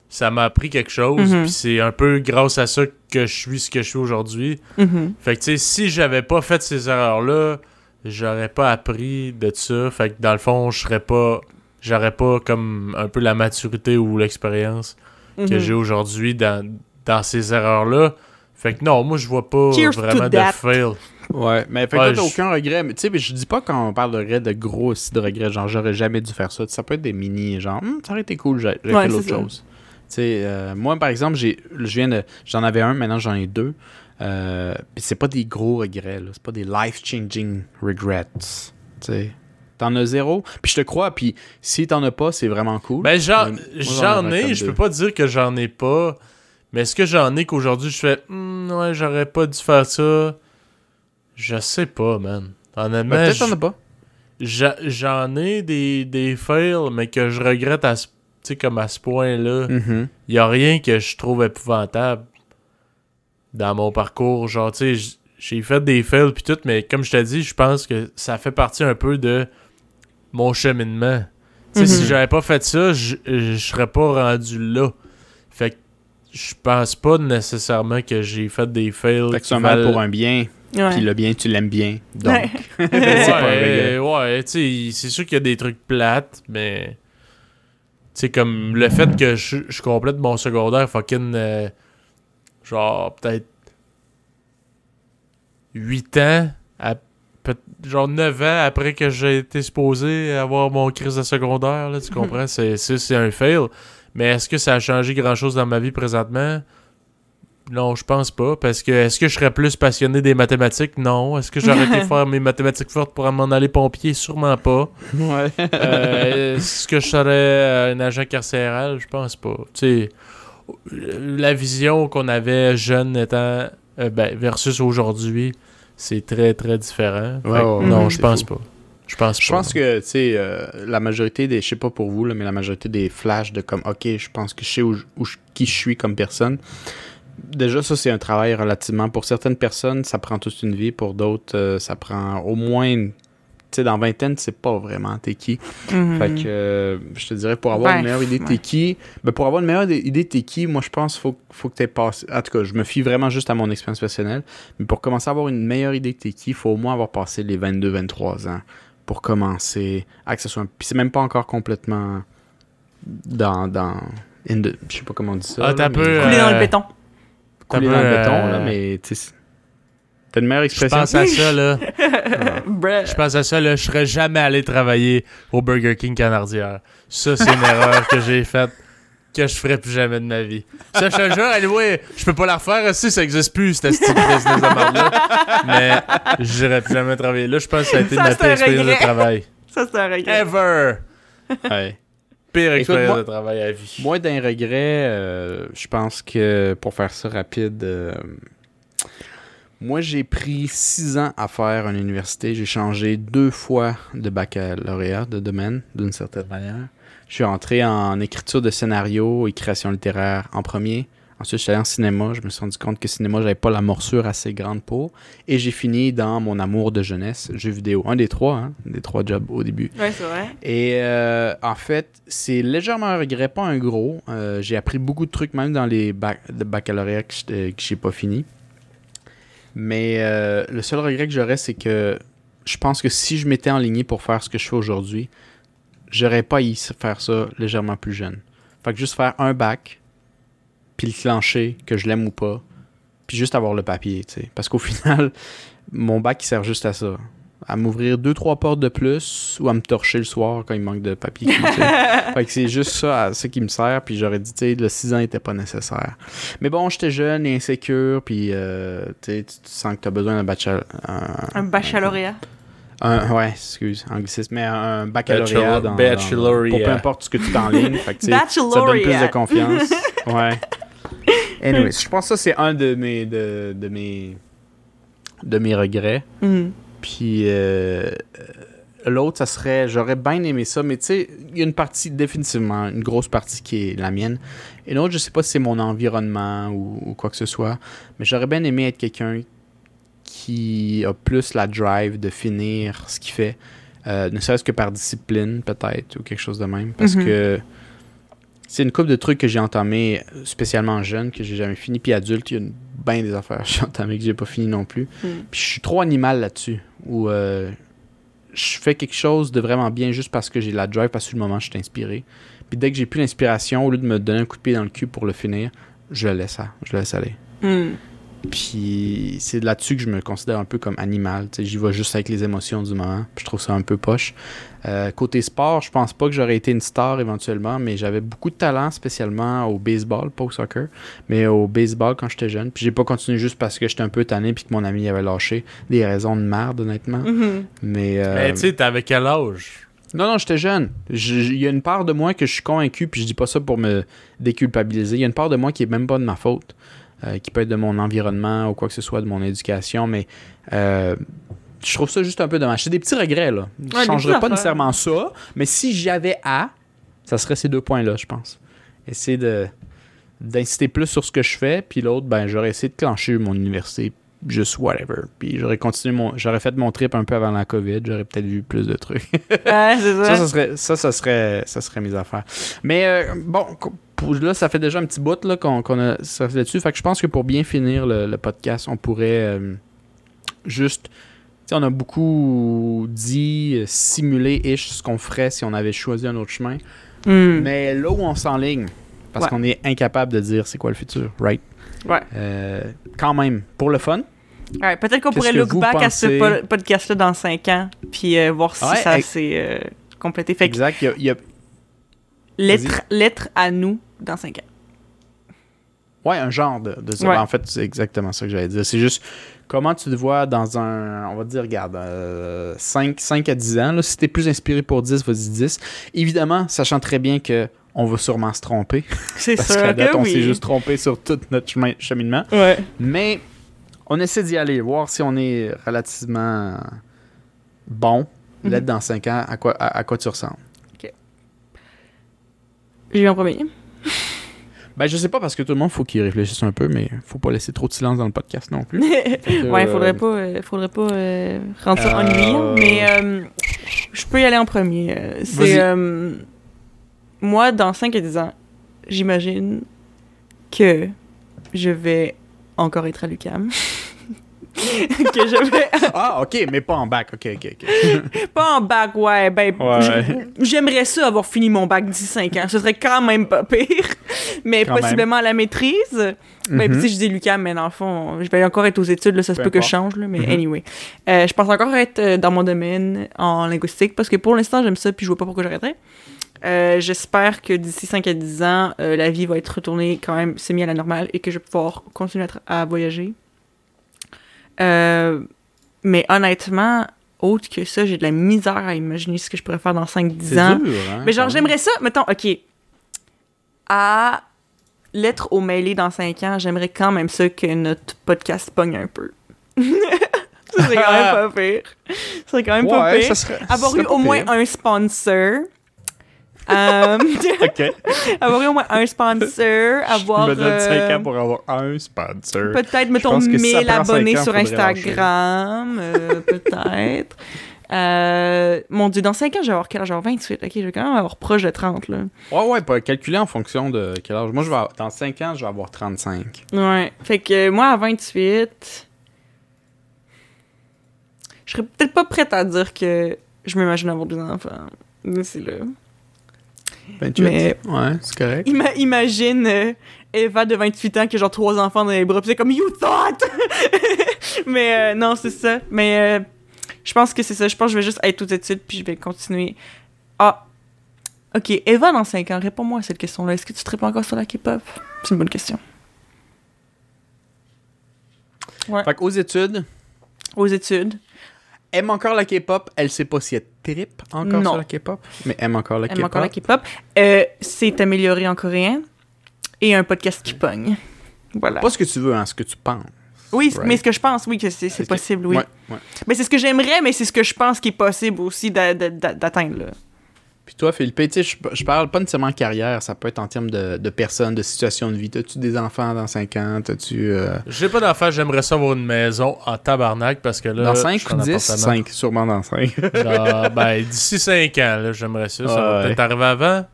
ça m'a appris quelque chose. Mhm. Puis c'est un peu grâce à ça que je suis ce que je suis aujourd'hui. Mhm. Fait que tu sais, si j'avais pas fait ces erreurs-là, j'aurais pas appris de ça. Fait que dans le fond, je serais pas. J'aurais pas comme un peu la maturité ou l'expérience que Mhm. j'ai aujourd'hui dans, dans ces erreurs-là. Fait que non, moi je vois pas Cheers vraiment de fail. Ouais, mais fait que Ouais, je- aucun regret. Mais tu sais, mais je dis pas quand on parle de regret, de gros aussi de regret, genre j'aurais jamais dû faire ça. Ça peut être des mini, genre, Hum, ça aurait été cool, j'ai Ouais, fait l'autre chose. Tu sais, euh, moi par exemple, j'ai, je viens de, j'en avais un, maintenant j'en ai deux. Euh, Puis c'est pas des gros regrets, là. C'est pas des life-changing regrets. Tu sais. T'en as zéro. Puis je te crois, puis si t'en as pas, c'est vraiment cool. Ben j'en, j'en ai, je peux pas dire que j'en ai pas. Mais est-ce que j'en ai qu'aujourd'hui je fais Hmm, ouais, j'aurais pas dû faire ça? Je sais pas, man. Honnêtement, Ben, peut-être j- t'en as pas. j'en ai des, des fails, mais que je regrette à ce, comme à ce point-là. Mhm. Il y a rien que je trouve épouvantable dans mon parcours. Genre, tu sais, j'ai fait des fails puis tout, mais comme je t'ai dit, je pense que ça fait partie un peu de mon cheminement. Si j'avais pas fait ça, je serais pas rendu là. Fait que je pense pas nécessairement que j'ai fait des fails. Fait que qui valent- pour un bien, Ouais. puis le bien, tu l'aimes bien. Donc, Ouais. c'est ouais, ouais, tu sais, c'est sûr qu'il y a des trucs plates, mais. Tu sais, comme le fait que je, je complète mon secondaire fucking. euh, genre, peut-être. 8 ans, à, peut- genre 9 ans après que j'ai été supposé avoir mon crise de secondaire, là, tu comprends? C'est, c'est, c'est un fail. Mais est-ce que ça a changé grand-chose dans ma vie présentement? Non, je pense pas. Parce que est-ce que je serais plus passionné des mathématiques? Non. Est-ce que j'aurais été faire mes mathématiques fortes pour m'en aller pompier? Sûrement pas. Ouais. Euh, est-ce que je serais euh, un agent carcéral? Je pense pas. Tu sais, la vision qu'on avait jeune étant euh, ben, versus aujourd'hui, c'est très très différent. Ouais, ouais, non, je pense fou. pas. Je pense Je pense que, tu sais, euh, la majorité des, je sais pas pour vous, là, mais la majorité des flashs de comme, ok, je pense que je sais où, qui je suis comme personne. Déjà, ça, c'est un travail relativement. Pour certaines personnes, ça prend toute une vie. Pour d'autres, euh, ça prend au moins. Tu sais, dans vingtaine, c'est pas vraiment t'es qui. Mhm. Fait que, euh, je te dirais, pour avoir Ben, une meilleure idée de t'es ouais. qui, ben, pour avoir une meilleure idée t'es qui, moi, je pense qu'il faut, faut que t'aies passé. En tout cas, je me fie vraiment juste à mon expérience personnelle. Mais pour commencer à avoir une meilleure idée de t'es qui, il faut au moins avoir passé les 22-23 ans pour commencer à que ce soit un... Puis c'est même pas encore complètement dans... dans the- Je sais pas comment on dit ça. Ah, t'as peu, dans le euh, béton. Couler t'as dans le béton, euh, là, mais tu sais, t'as une meilleure Je expression. pense à ça, là. Je pense à ça, là. Je serais jamais allé travailler au Burger King Canardière. Ça, c'est une erreur que j'ai faite que je ferai plus jamais de ma vie. Ça, je te jure, anyway, je peux pas la refaire aussi, ça existe plus, cette style business de merde-là. Mais j'irai plus jamais travailler là. Je pense que ça a été Ça, ma pire expérience de travail. Ça, c'est un regret. Ever! Ouais. Pire Écoute, expérience moi- de travail à vie. Moi, d'un regret, euh, je pense que pour faire ça rapide, euh, moi, j'ai pris six ans à faire une université. J'ai changé deux fois de baccalauréat, de domaine, d'une certaine manière. Je suis entré en écriture de scénario et création littéraire en premier. Ensuite, je suis allé en cinéma. Je me suis rendu compte que cinéma, j'avais pas la morsure assez grande pour. Et j'ai fini dans mon amour de jeunesse, jeux vidéo. Un des trois, hein, des trois jobs au début. Ouais, c'est vrai. Et euh, en fait, c'est légèrement un regret, pas un gros. Euh, j'ai appris beaucoup de trucs, même dans les bac de baccalauréat que je- que j'ai pas fini. Mais euh, le seul regret que j'aurais, c'est que je pense que si je m'étais enligné pour faire ce que je fais aujourd'hui, j'aurais pas y faire ça légèrement plus jeune. Fait que juste faire un bac, puis le clencher, que je l'aime ou pas, puis juste avoir le papier, tu sais. Parce qu'au final, mon bac, il sert juste à ça à m'ouvrir deux trois portes de plus ou à me torcher le soir quand il manque de papier. fait que c'est juste ça, à- ça qui me sert. Puis j'aurais dit, tu sais, le 6 ans n'était pas nécessaire. Mais bon, j'étais jeune et insécure. Puis euh, tu sais, tu tu sens que tu as besoin d'un bachal... Un baccalauréat. Un, ouais, excuse, anglicisme, mais un baccalauréat Bachelor- dans, pour peu importe ce que tu t'enlignes. Ça donne plus de confiance. ouais. Anyway, je pense que ça c'est un de mes de, de mes de mes regrets. Mhm. Puis euh, euh, l'autre, ça serait, j'aurais bien aimé ça, mais tu sais, il y a une partie, définitivement, une grosse partie qui est la mienne. Et l'autre, je sais pas si c'est mon environnement ou, ou quoi que ce soit, mais j'aurais bien aimé être quelqu'un qui a plus la drive de finir ce qu'il fait, euh, ne serait-ce que par discipline, peut-être, ou quelque chose de même. Parce Mhm. que c'est une couple de trucs que j'ai entamé spécialement jeune, que j'ai jamais fini, puis adulte, il y a une- bien des affaires que j'ai entamées que j'ai pas fini non plus. Mhm. Puis je suis trop animal là-dessus, où euh, je fais quelque chose de vraiment bien juste parce que j'ai la drive, parce que le moment, je suis inspiré. Puis dès que j'ai plus l'inspiration, au lieu de me donner un coup de pied dans le cul pour le finir, je le laisse, à- je le laisse aller. Mhm. Puis c'est là-dessus que je me considère un peu comme animal. J'y vais juste avec les émotions du moment. Puis je trouve ça un peu poche. Euh, côté sport, je pense pas que j'aurais été une star éventuellement, mais j'avais beaucoup de talent, spécialement au baseball, pas au soccer, mais au baseball quand j'étais jeune. Puis j'ai pas continué juste parce que j'étais un peu tanné puis que mon ami avait lâché. Des raisons de merde, honnêtement. Mhm. Mais, euh, tu sais, t'avais quel âge? non, non, j'étais jeune. Je- Il y a une part de moi que je suis convaincu, puis je dis pas ça pour me déculpabiliser. Il y a une part de moi qui est même pas de ma faute, euh, qui peut être de mon environnement ou quoi que ce soit, de mon éducation, mais euh, je trouve ça juste un peu dommage. C'est des petits regrets, là. Je Ouais, des changerais pas nécessairement ça, mais si j'avais à, ça serait ces deux points-là, je pense. Essayer de d'inciter plus sur ce que je fais, puis l'autre, ben, j'aurais essayé de clencher mon université juste whatever. Puis j'aurais continué mon. J'aurais fait mon trip un peu avant la COVID, j'aurais peut-être vu plus de trucs. Ouais, ça. Ça, ça serait, ça, ça serait, ça serait mes affaires. Mais euh, bon, là, ça fait déjà un petit bout là, qu'on, qu'on a ça fait dessus. Fait que je pense que pour bien finir le, le podcast, on pourrait euh, juste. on a beaucoup dit, euh, simulé ish ce qu'on ferait si on avait choisi un autre chemin. Mhm. Mais là où on s'enligne, parce Ouais. qu'on est incapable de dire c'est quoi le futur, right? Ouais. Euh, quand même, pour le fun. Ouais, Peut-être qu'on pourrait look back à ce podcast-là dans 5 ans, puis euh, voir si Ouais, ça s'est complété. Fait Exact. il y a- il y a- lettre, lettre à nous dans 5 ans. Ouais, un genre de, de ça. Ouais. En fait, c'est exactement ça que j'allais dire. C'est juste comment tu te vois dans un, on va dire, regarde, euh, 5, 5 à 10 ans. Là, si t'es plus inspiré pour 10, vas-y 10. Évidemment, sachant très bien que on va sûrement se tromper. C'est Parce sûr qu'à date, que on oui. s'est juste trompé sur tout notre chemin, cheminement. Ouais. Mais on essaie d'y aller, voir si on est relativement bon. Mhm. L'être dans 5 ans, à quoi, à, à quoi tu ressembles. J'ai eu en premier. Ben, je sais pas parce que tout le monde faut qu'il réfléchisse un peu, mais faut pas laisser trop de silence dans le podcast non plus. Que, ouais, euh, faudrait pas, euh, faudrait pas euh, rendre ça ennuyant, mais euh, je peux y aller en premier. C'est moi dans 5 à 10 ans, j'imagine que je vais encore être à l'UQAM. que je vais Ah, ok, mais pas en bac. Ok, ok, ok. pas en bac, ouais, ben Ouais. j'aimerais ça avoir fini mon bac d'ici 5 ans, ce serait quand même pas pire, mais Quand possiblement à la maîtrise. Ben, Mhm. si je dis Lucam, mais dans le fond, je vais encore être aux études, là, ça se Peu peut que je change, là, mais Mhm. anyway. Euh, je pense encore être euh, dans mon domaine en linguistique parce que pour l'instant, j'aime ça puis je vois pas pourquoi j'arrêterais. Euh, J'espère que d'ici 5 à 10 ans, euh, la vie va être retournée quand même semi à la normale et que je vais pouvoir continuer à voyager. Euh, mais honnêtement, autre que ça, j'ai de la misère à imaginer ce que je pourrais faire dans 5-10 C'est ans. dur, hein, Mais genre, j'aimerais ça, mettons, OK, à lettre au mailé dans 5 ans, j'aimerais quand même ça que notre podcast pogne un peu. ça serait quand même pas pire. Ça serait quand même pas pire. ça serait. ça Avoir eu au moins pire. un sponsor. Euh, Ok. avoir au moins un sponsor, avoir Je me donne 5 euh, ans pour avoir un sponsor. peut-être, mettons, pense que si ça 1000 prend cinq abonnés ans, sur Instagram, euh, peut-être. Euh, mon Dieu, dans 5 ans, je vais avoir quel âge? Je vais avoir 28. Ok, je vais quand même avoir proche de 30, là. Ouais, ouais, pas calculer en fonction de quel âge. Moi, je vais avoir- dans 5 ans, je vais avoir 35. Ouais. Fait que euh, moi, à 28, je serais peut-être pas prête à dire que je m'imagine avoir des enfants. Mais c'est là. 28. Mais- Ouais, c'est correct. Ima- imagine euh, Eva de 28 ans qui a genre trois enfants dans les bras, c'est comme You thought! Mais euh, non, c'est ça. Mais euh, je pense que c'est ça. Je pense que je vais juste être aux études puis je vais continuer. Ah! Ok, Eva dans 5 ans, réponds-moi à cette question-là. Est-ce que tu te réponds encore sur la K-pop? C'est une bonne question. Ouais. Fait qu'aux études, Aux études. Aime encore la K-pop. Elle sait pas si elle trip encore Non. sur la K-pop, mais aime encore la Aime K-pop. encore la K-pop. Euh, c'est amélioré en coréen et un podcast qui pogne. Voilà. Pas ce que tu veux, hein, ce que tu penses. Oui, Right. mais ce que je pense, oui, que c'est possible, oui. Ouais, ouais. Mais c'est ce que j'aimerais, mais c'est ce que je pense qui est possible aussi d'a- d'a- d'a- d'atteindre. Puis toi, Philippe, tu sais, je, je parle pas nécessairement carrière, ça peut être en termes de, de personnes, de situation de vie. T'as-tu des enfants dans 5 ans? T'as-tu. euh, J'ai pas d'enfant, j'aimerais ça avoir une maison en tabarnak parce que là. dans je 5 suis ou en 10? appartement. 5, sûrement dans 5. Genre, ben, d'ici 5 ans, là, j'aimerais ça. Ça va Ouais. peut-être arriver avant,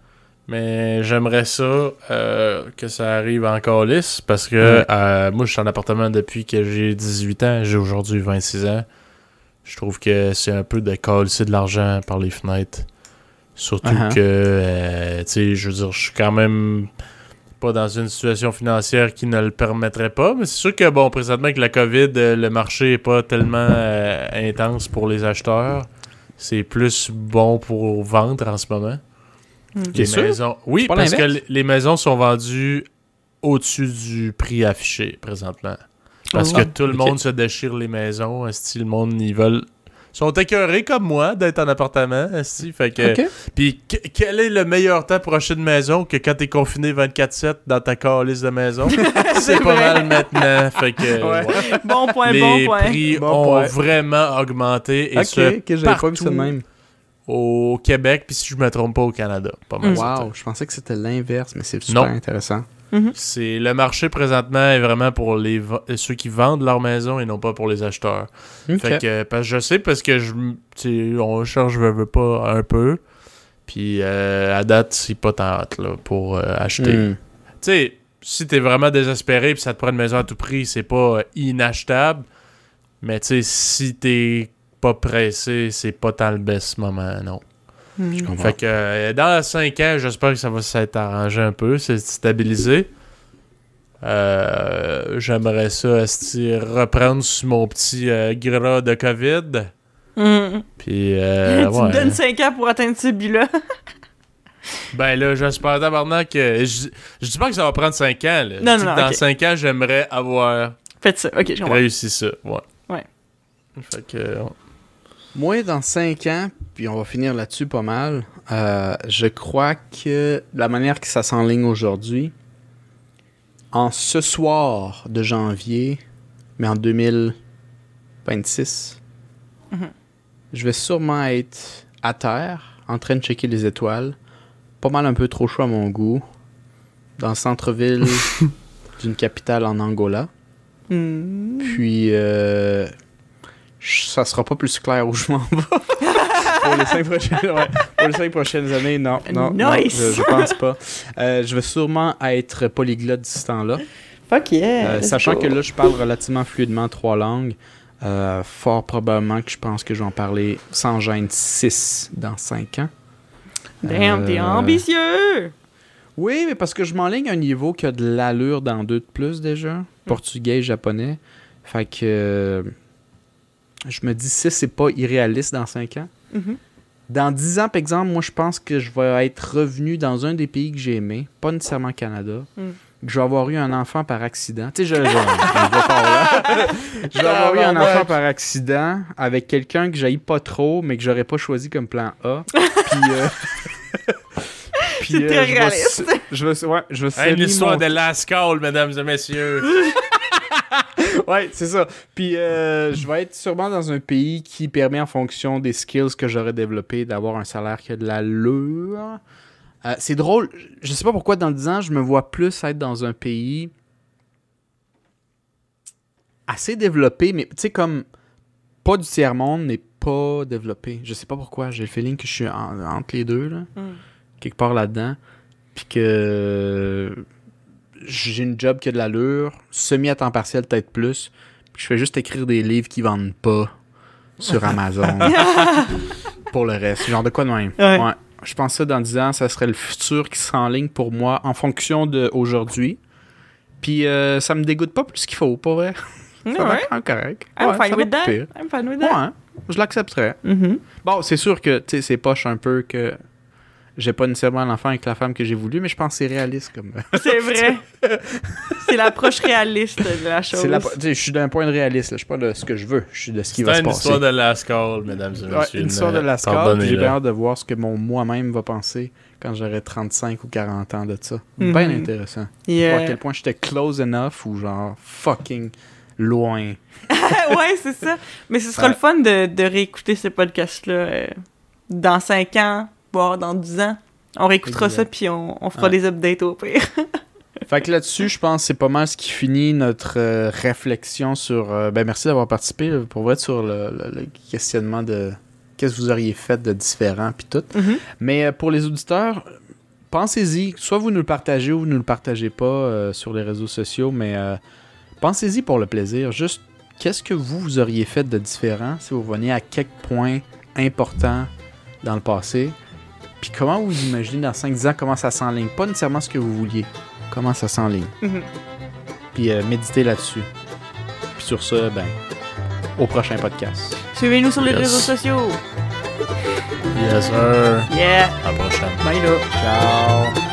mais j'aimerais ça euh, que ça arrive en calice parce que euh, moi, je suis en appartement depuis que j'ai 18 ans. J'ai aujourd'hui 26 ans. Je trouve que c'est un peu de calisser de l'argent par les fenêtres. Surtout Uh-huh. que, euh, tu sais, je veux dire, je suis quand même pas dans une situation financière qui ne le permettrait pas. Mais c'est sûr que, bon, présentement, avec la COVID, euh, le marché est pas tellement euh, intense pour les acheteurs. C'est plus bon pour vendre en ce moment. Mm. Les sûr? maisons. Oui, parce que les maisons sont vendues au-dessus du prix affiché présentement. Parce Oh. que tout le monde se déchire les maisons. Si le monde, ils veulent. Sont écœurés comme moi d'être en appartement. esti. Fait que. Ok. Puis que- quel est le meilleur temps pour acheter une maison que quand t'es confiné 24-7 dans ta calice de maison? c'est pas mal maintenant. Fait que. Ouais. ouais. Bon point, Les bon point. prix Bon ont point. vraiment augmenté. Et Ok, ce, que j'avais pas vu ça même. au Québec, puis si je me trompe pas, au Canada. Pas mal. Mm. Wow, je pensais que c'était l'inverse, mais c'est super Non. intéressant. C'est le marché présentement est vraiment pour les ceux qui vendent leur maison et non pas pour les acheteurs. Fait que parce que je sais parce que je on cherche veux pas un peu. Puis euh, à date, c'est pas tant hâte là, pour euh, acheter. Hmm. Tu sais, si t'es vraiment désespéré puis ça te prend une maison à tout prix, c'est pas euh, inachetable. Mais tu sais, si t'es pas pressé, c'est pas tant le best moment, non. Mm. Je comprends. Fait que euh, dans 5 ans, j'espère que ça va s'être arrangé un peu, c'est stabilisé. Euh, J'aimerais ça reprendre sur mon petit euh, gras de COVID. Mm. Puis, euh, tu ouais. me donnes 5 ans pour atteindre ce but-là. Ben là, j'espère tabarnak que. Je, je dis pas que ça va prendre 5 ans. Là. Non, Je dis non, que dans ok. 5 ans, j'aimerais avoir Faites ça. Ok, je comprends. réussi ça. Ouais. Ouais. Fait que. euh, Moi, dans 5 ans, puis on va finir là-dessus pas mal, euh, je crois que la manière que ça s'enligne aujourd'hui, en ce soir de janvier, mais en 2026, Mhm. je vais sûrement être à terre, en train de checker les étoiles, pas mal un peu trop chaud à mon goût, dans le centre-ville d'une capitale en Angola. Hmm. Puis, euh, ça sera pas plus clair où je m'en vais. pour, les cinq prochaines, ouais, pour les cinq prochaines années, non. non, non, Nice. je, je pense pas. Euh, je vais sûrement être polyglotte d'ici temps-là. Fuck yeah. Euh, sachant go. que là, je parle relativement fluidement trois langues. euh, fort probablement que je pense que je vais en parler sans gêne 6 dans 5 ans. Damn, t'es ambitieux! Oui, mais parce que je m'enligne à un niveau qui a de l'allure dans deux de plus déjà. Portugais et japonais. Fait que je me dis 6, c'est pas irréaliste dans 5 ans. Mhm. Dans 10 ans, par exemple, moi je pense que je vais être revenu dans un des pays que j'ai aimé, pas nécessairement Canada. Mm. Que je vais avoir eu un enfant par accident. Tu sais, je, je, je vais. Je avoir eu un enfant par accident avec quelqu'un que j'aille pas trop, mais que j'aurais pas choisi comme plan A. Puis. euh, puis, très je vais Je vais, ouais, je vais Hey, une histoire mon- de last call, mesdames et messieurs. Ouais, c'est ça. Puis euh, je vais être sûrement dans un pays qui permet, en fonction des skills que j'aurais développés, d'avoir un salaire qui a de l'allure. Euh, c'est drôle. Je sais pas pourquoi, dans 10 ans, je me vois plus être dans un pays assez développé, mais tu sais, comme pas du tiers-monde, mais pas développé. Je sais pas pourquoi. J'ai le feeling que je suis en- entre les deux, là, Mm. quelque part là-dedans. Puis que j'ai une job qui a de l'allure, semi à temps partiel, peut-être plus. Puis je fais juste écrire des livres qui vendent pas sur Amazon pour le reste. Genre de quoi de même. Ouais. Ouais. Je pense que ça, dans 10 ans, ça serait le futur qui s'enligne pour moi en fonction d'aujourd'hui. Puis euh, ça me dégoûte pas plus qu'il faut, pas vrai? Ça va Ouais. correct. I'm Ouais, fine ça with that. I'm fine with that. je l'accepterais. Mhm. Bon, c'est sûr que tu sais, c'est poche un peu que j'ai pas nécessairement l'enfant avec la femme que j'ai voulu, mais je pense que c'est réaliste comme. C'est vrai. c'est l'approche réaliste de la chose. C'est la, je suis d'un point de réaliste, là. je suis pas de ce que je veux, je suis de ce qui C'est va se une passer. histoire de last call, mesdames et Ouais, messieurs. une histoire de la Pardonnez-le. j'ai bien hâte de voir ce que mon moi-même va penser quand j'aurai 35 ou 40 ans de ça. Mhm. Bien intéressant. Yeah. Voir à quel point j'étais close enough ou genre fucking loin. ouais, c'est ça. Mais ce sera Ouais. le fun de, de réécouter ce podcast-là euh, dans 5 ans, voire dans 10 ans. On réécoutera Exact. ça, puis on, on fera Ouais. des updates au pire. Fait que là-dessus, je pense que c'est pas mal ce qui finit notre euh, réflexion sur. euh, ben merci d'avoir participé là, pour vrai sur le, le- le questionnement de qu'est-ce que vous auriez fait de différent puis tout. Mhm. Mais euh, pour les auditeurs, pensez-y. Soit vous nous le partagez ou vous ne le partagez pas euh, sur les réseaux sociaux, mais euh, pensez-y pour le plaisir. Juste, qu'est-ce que vous, vous auriez fait de différent si vous veniez à quelques points importants dans le passé? Puis comment vous imaginez dans 5-10 ans comment ça s'enligne? Pas nécessairement ce que vous vouliez. Comment ça s'enligne? Mhm. Puis euh, méditez là-dessus. Puis sur ce, ben, au prochain podcast. Suivez-nous sur les réseaux sociaux. Yes, sir. Yeah. À la prochaine. Bye là. Ciao!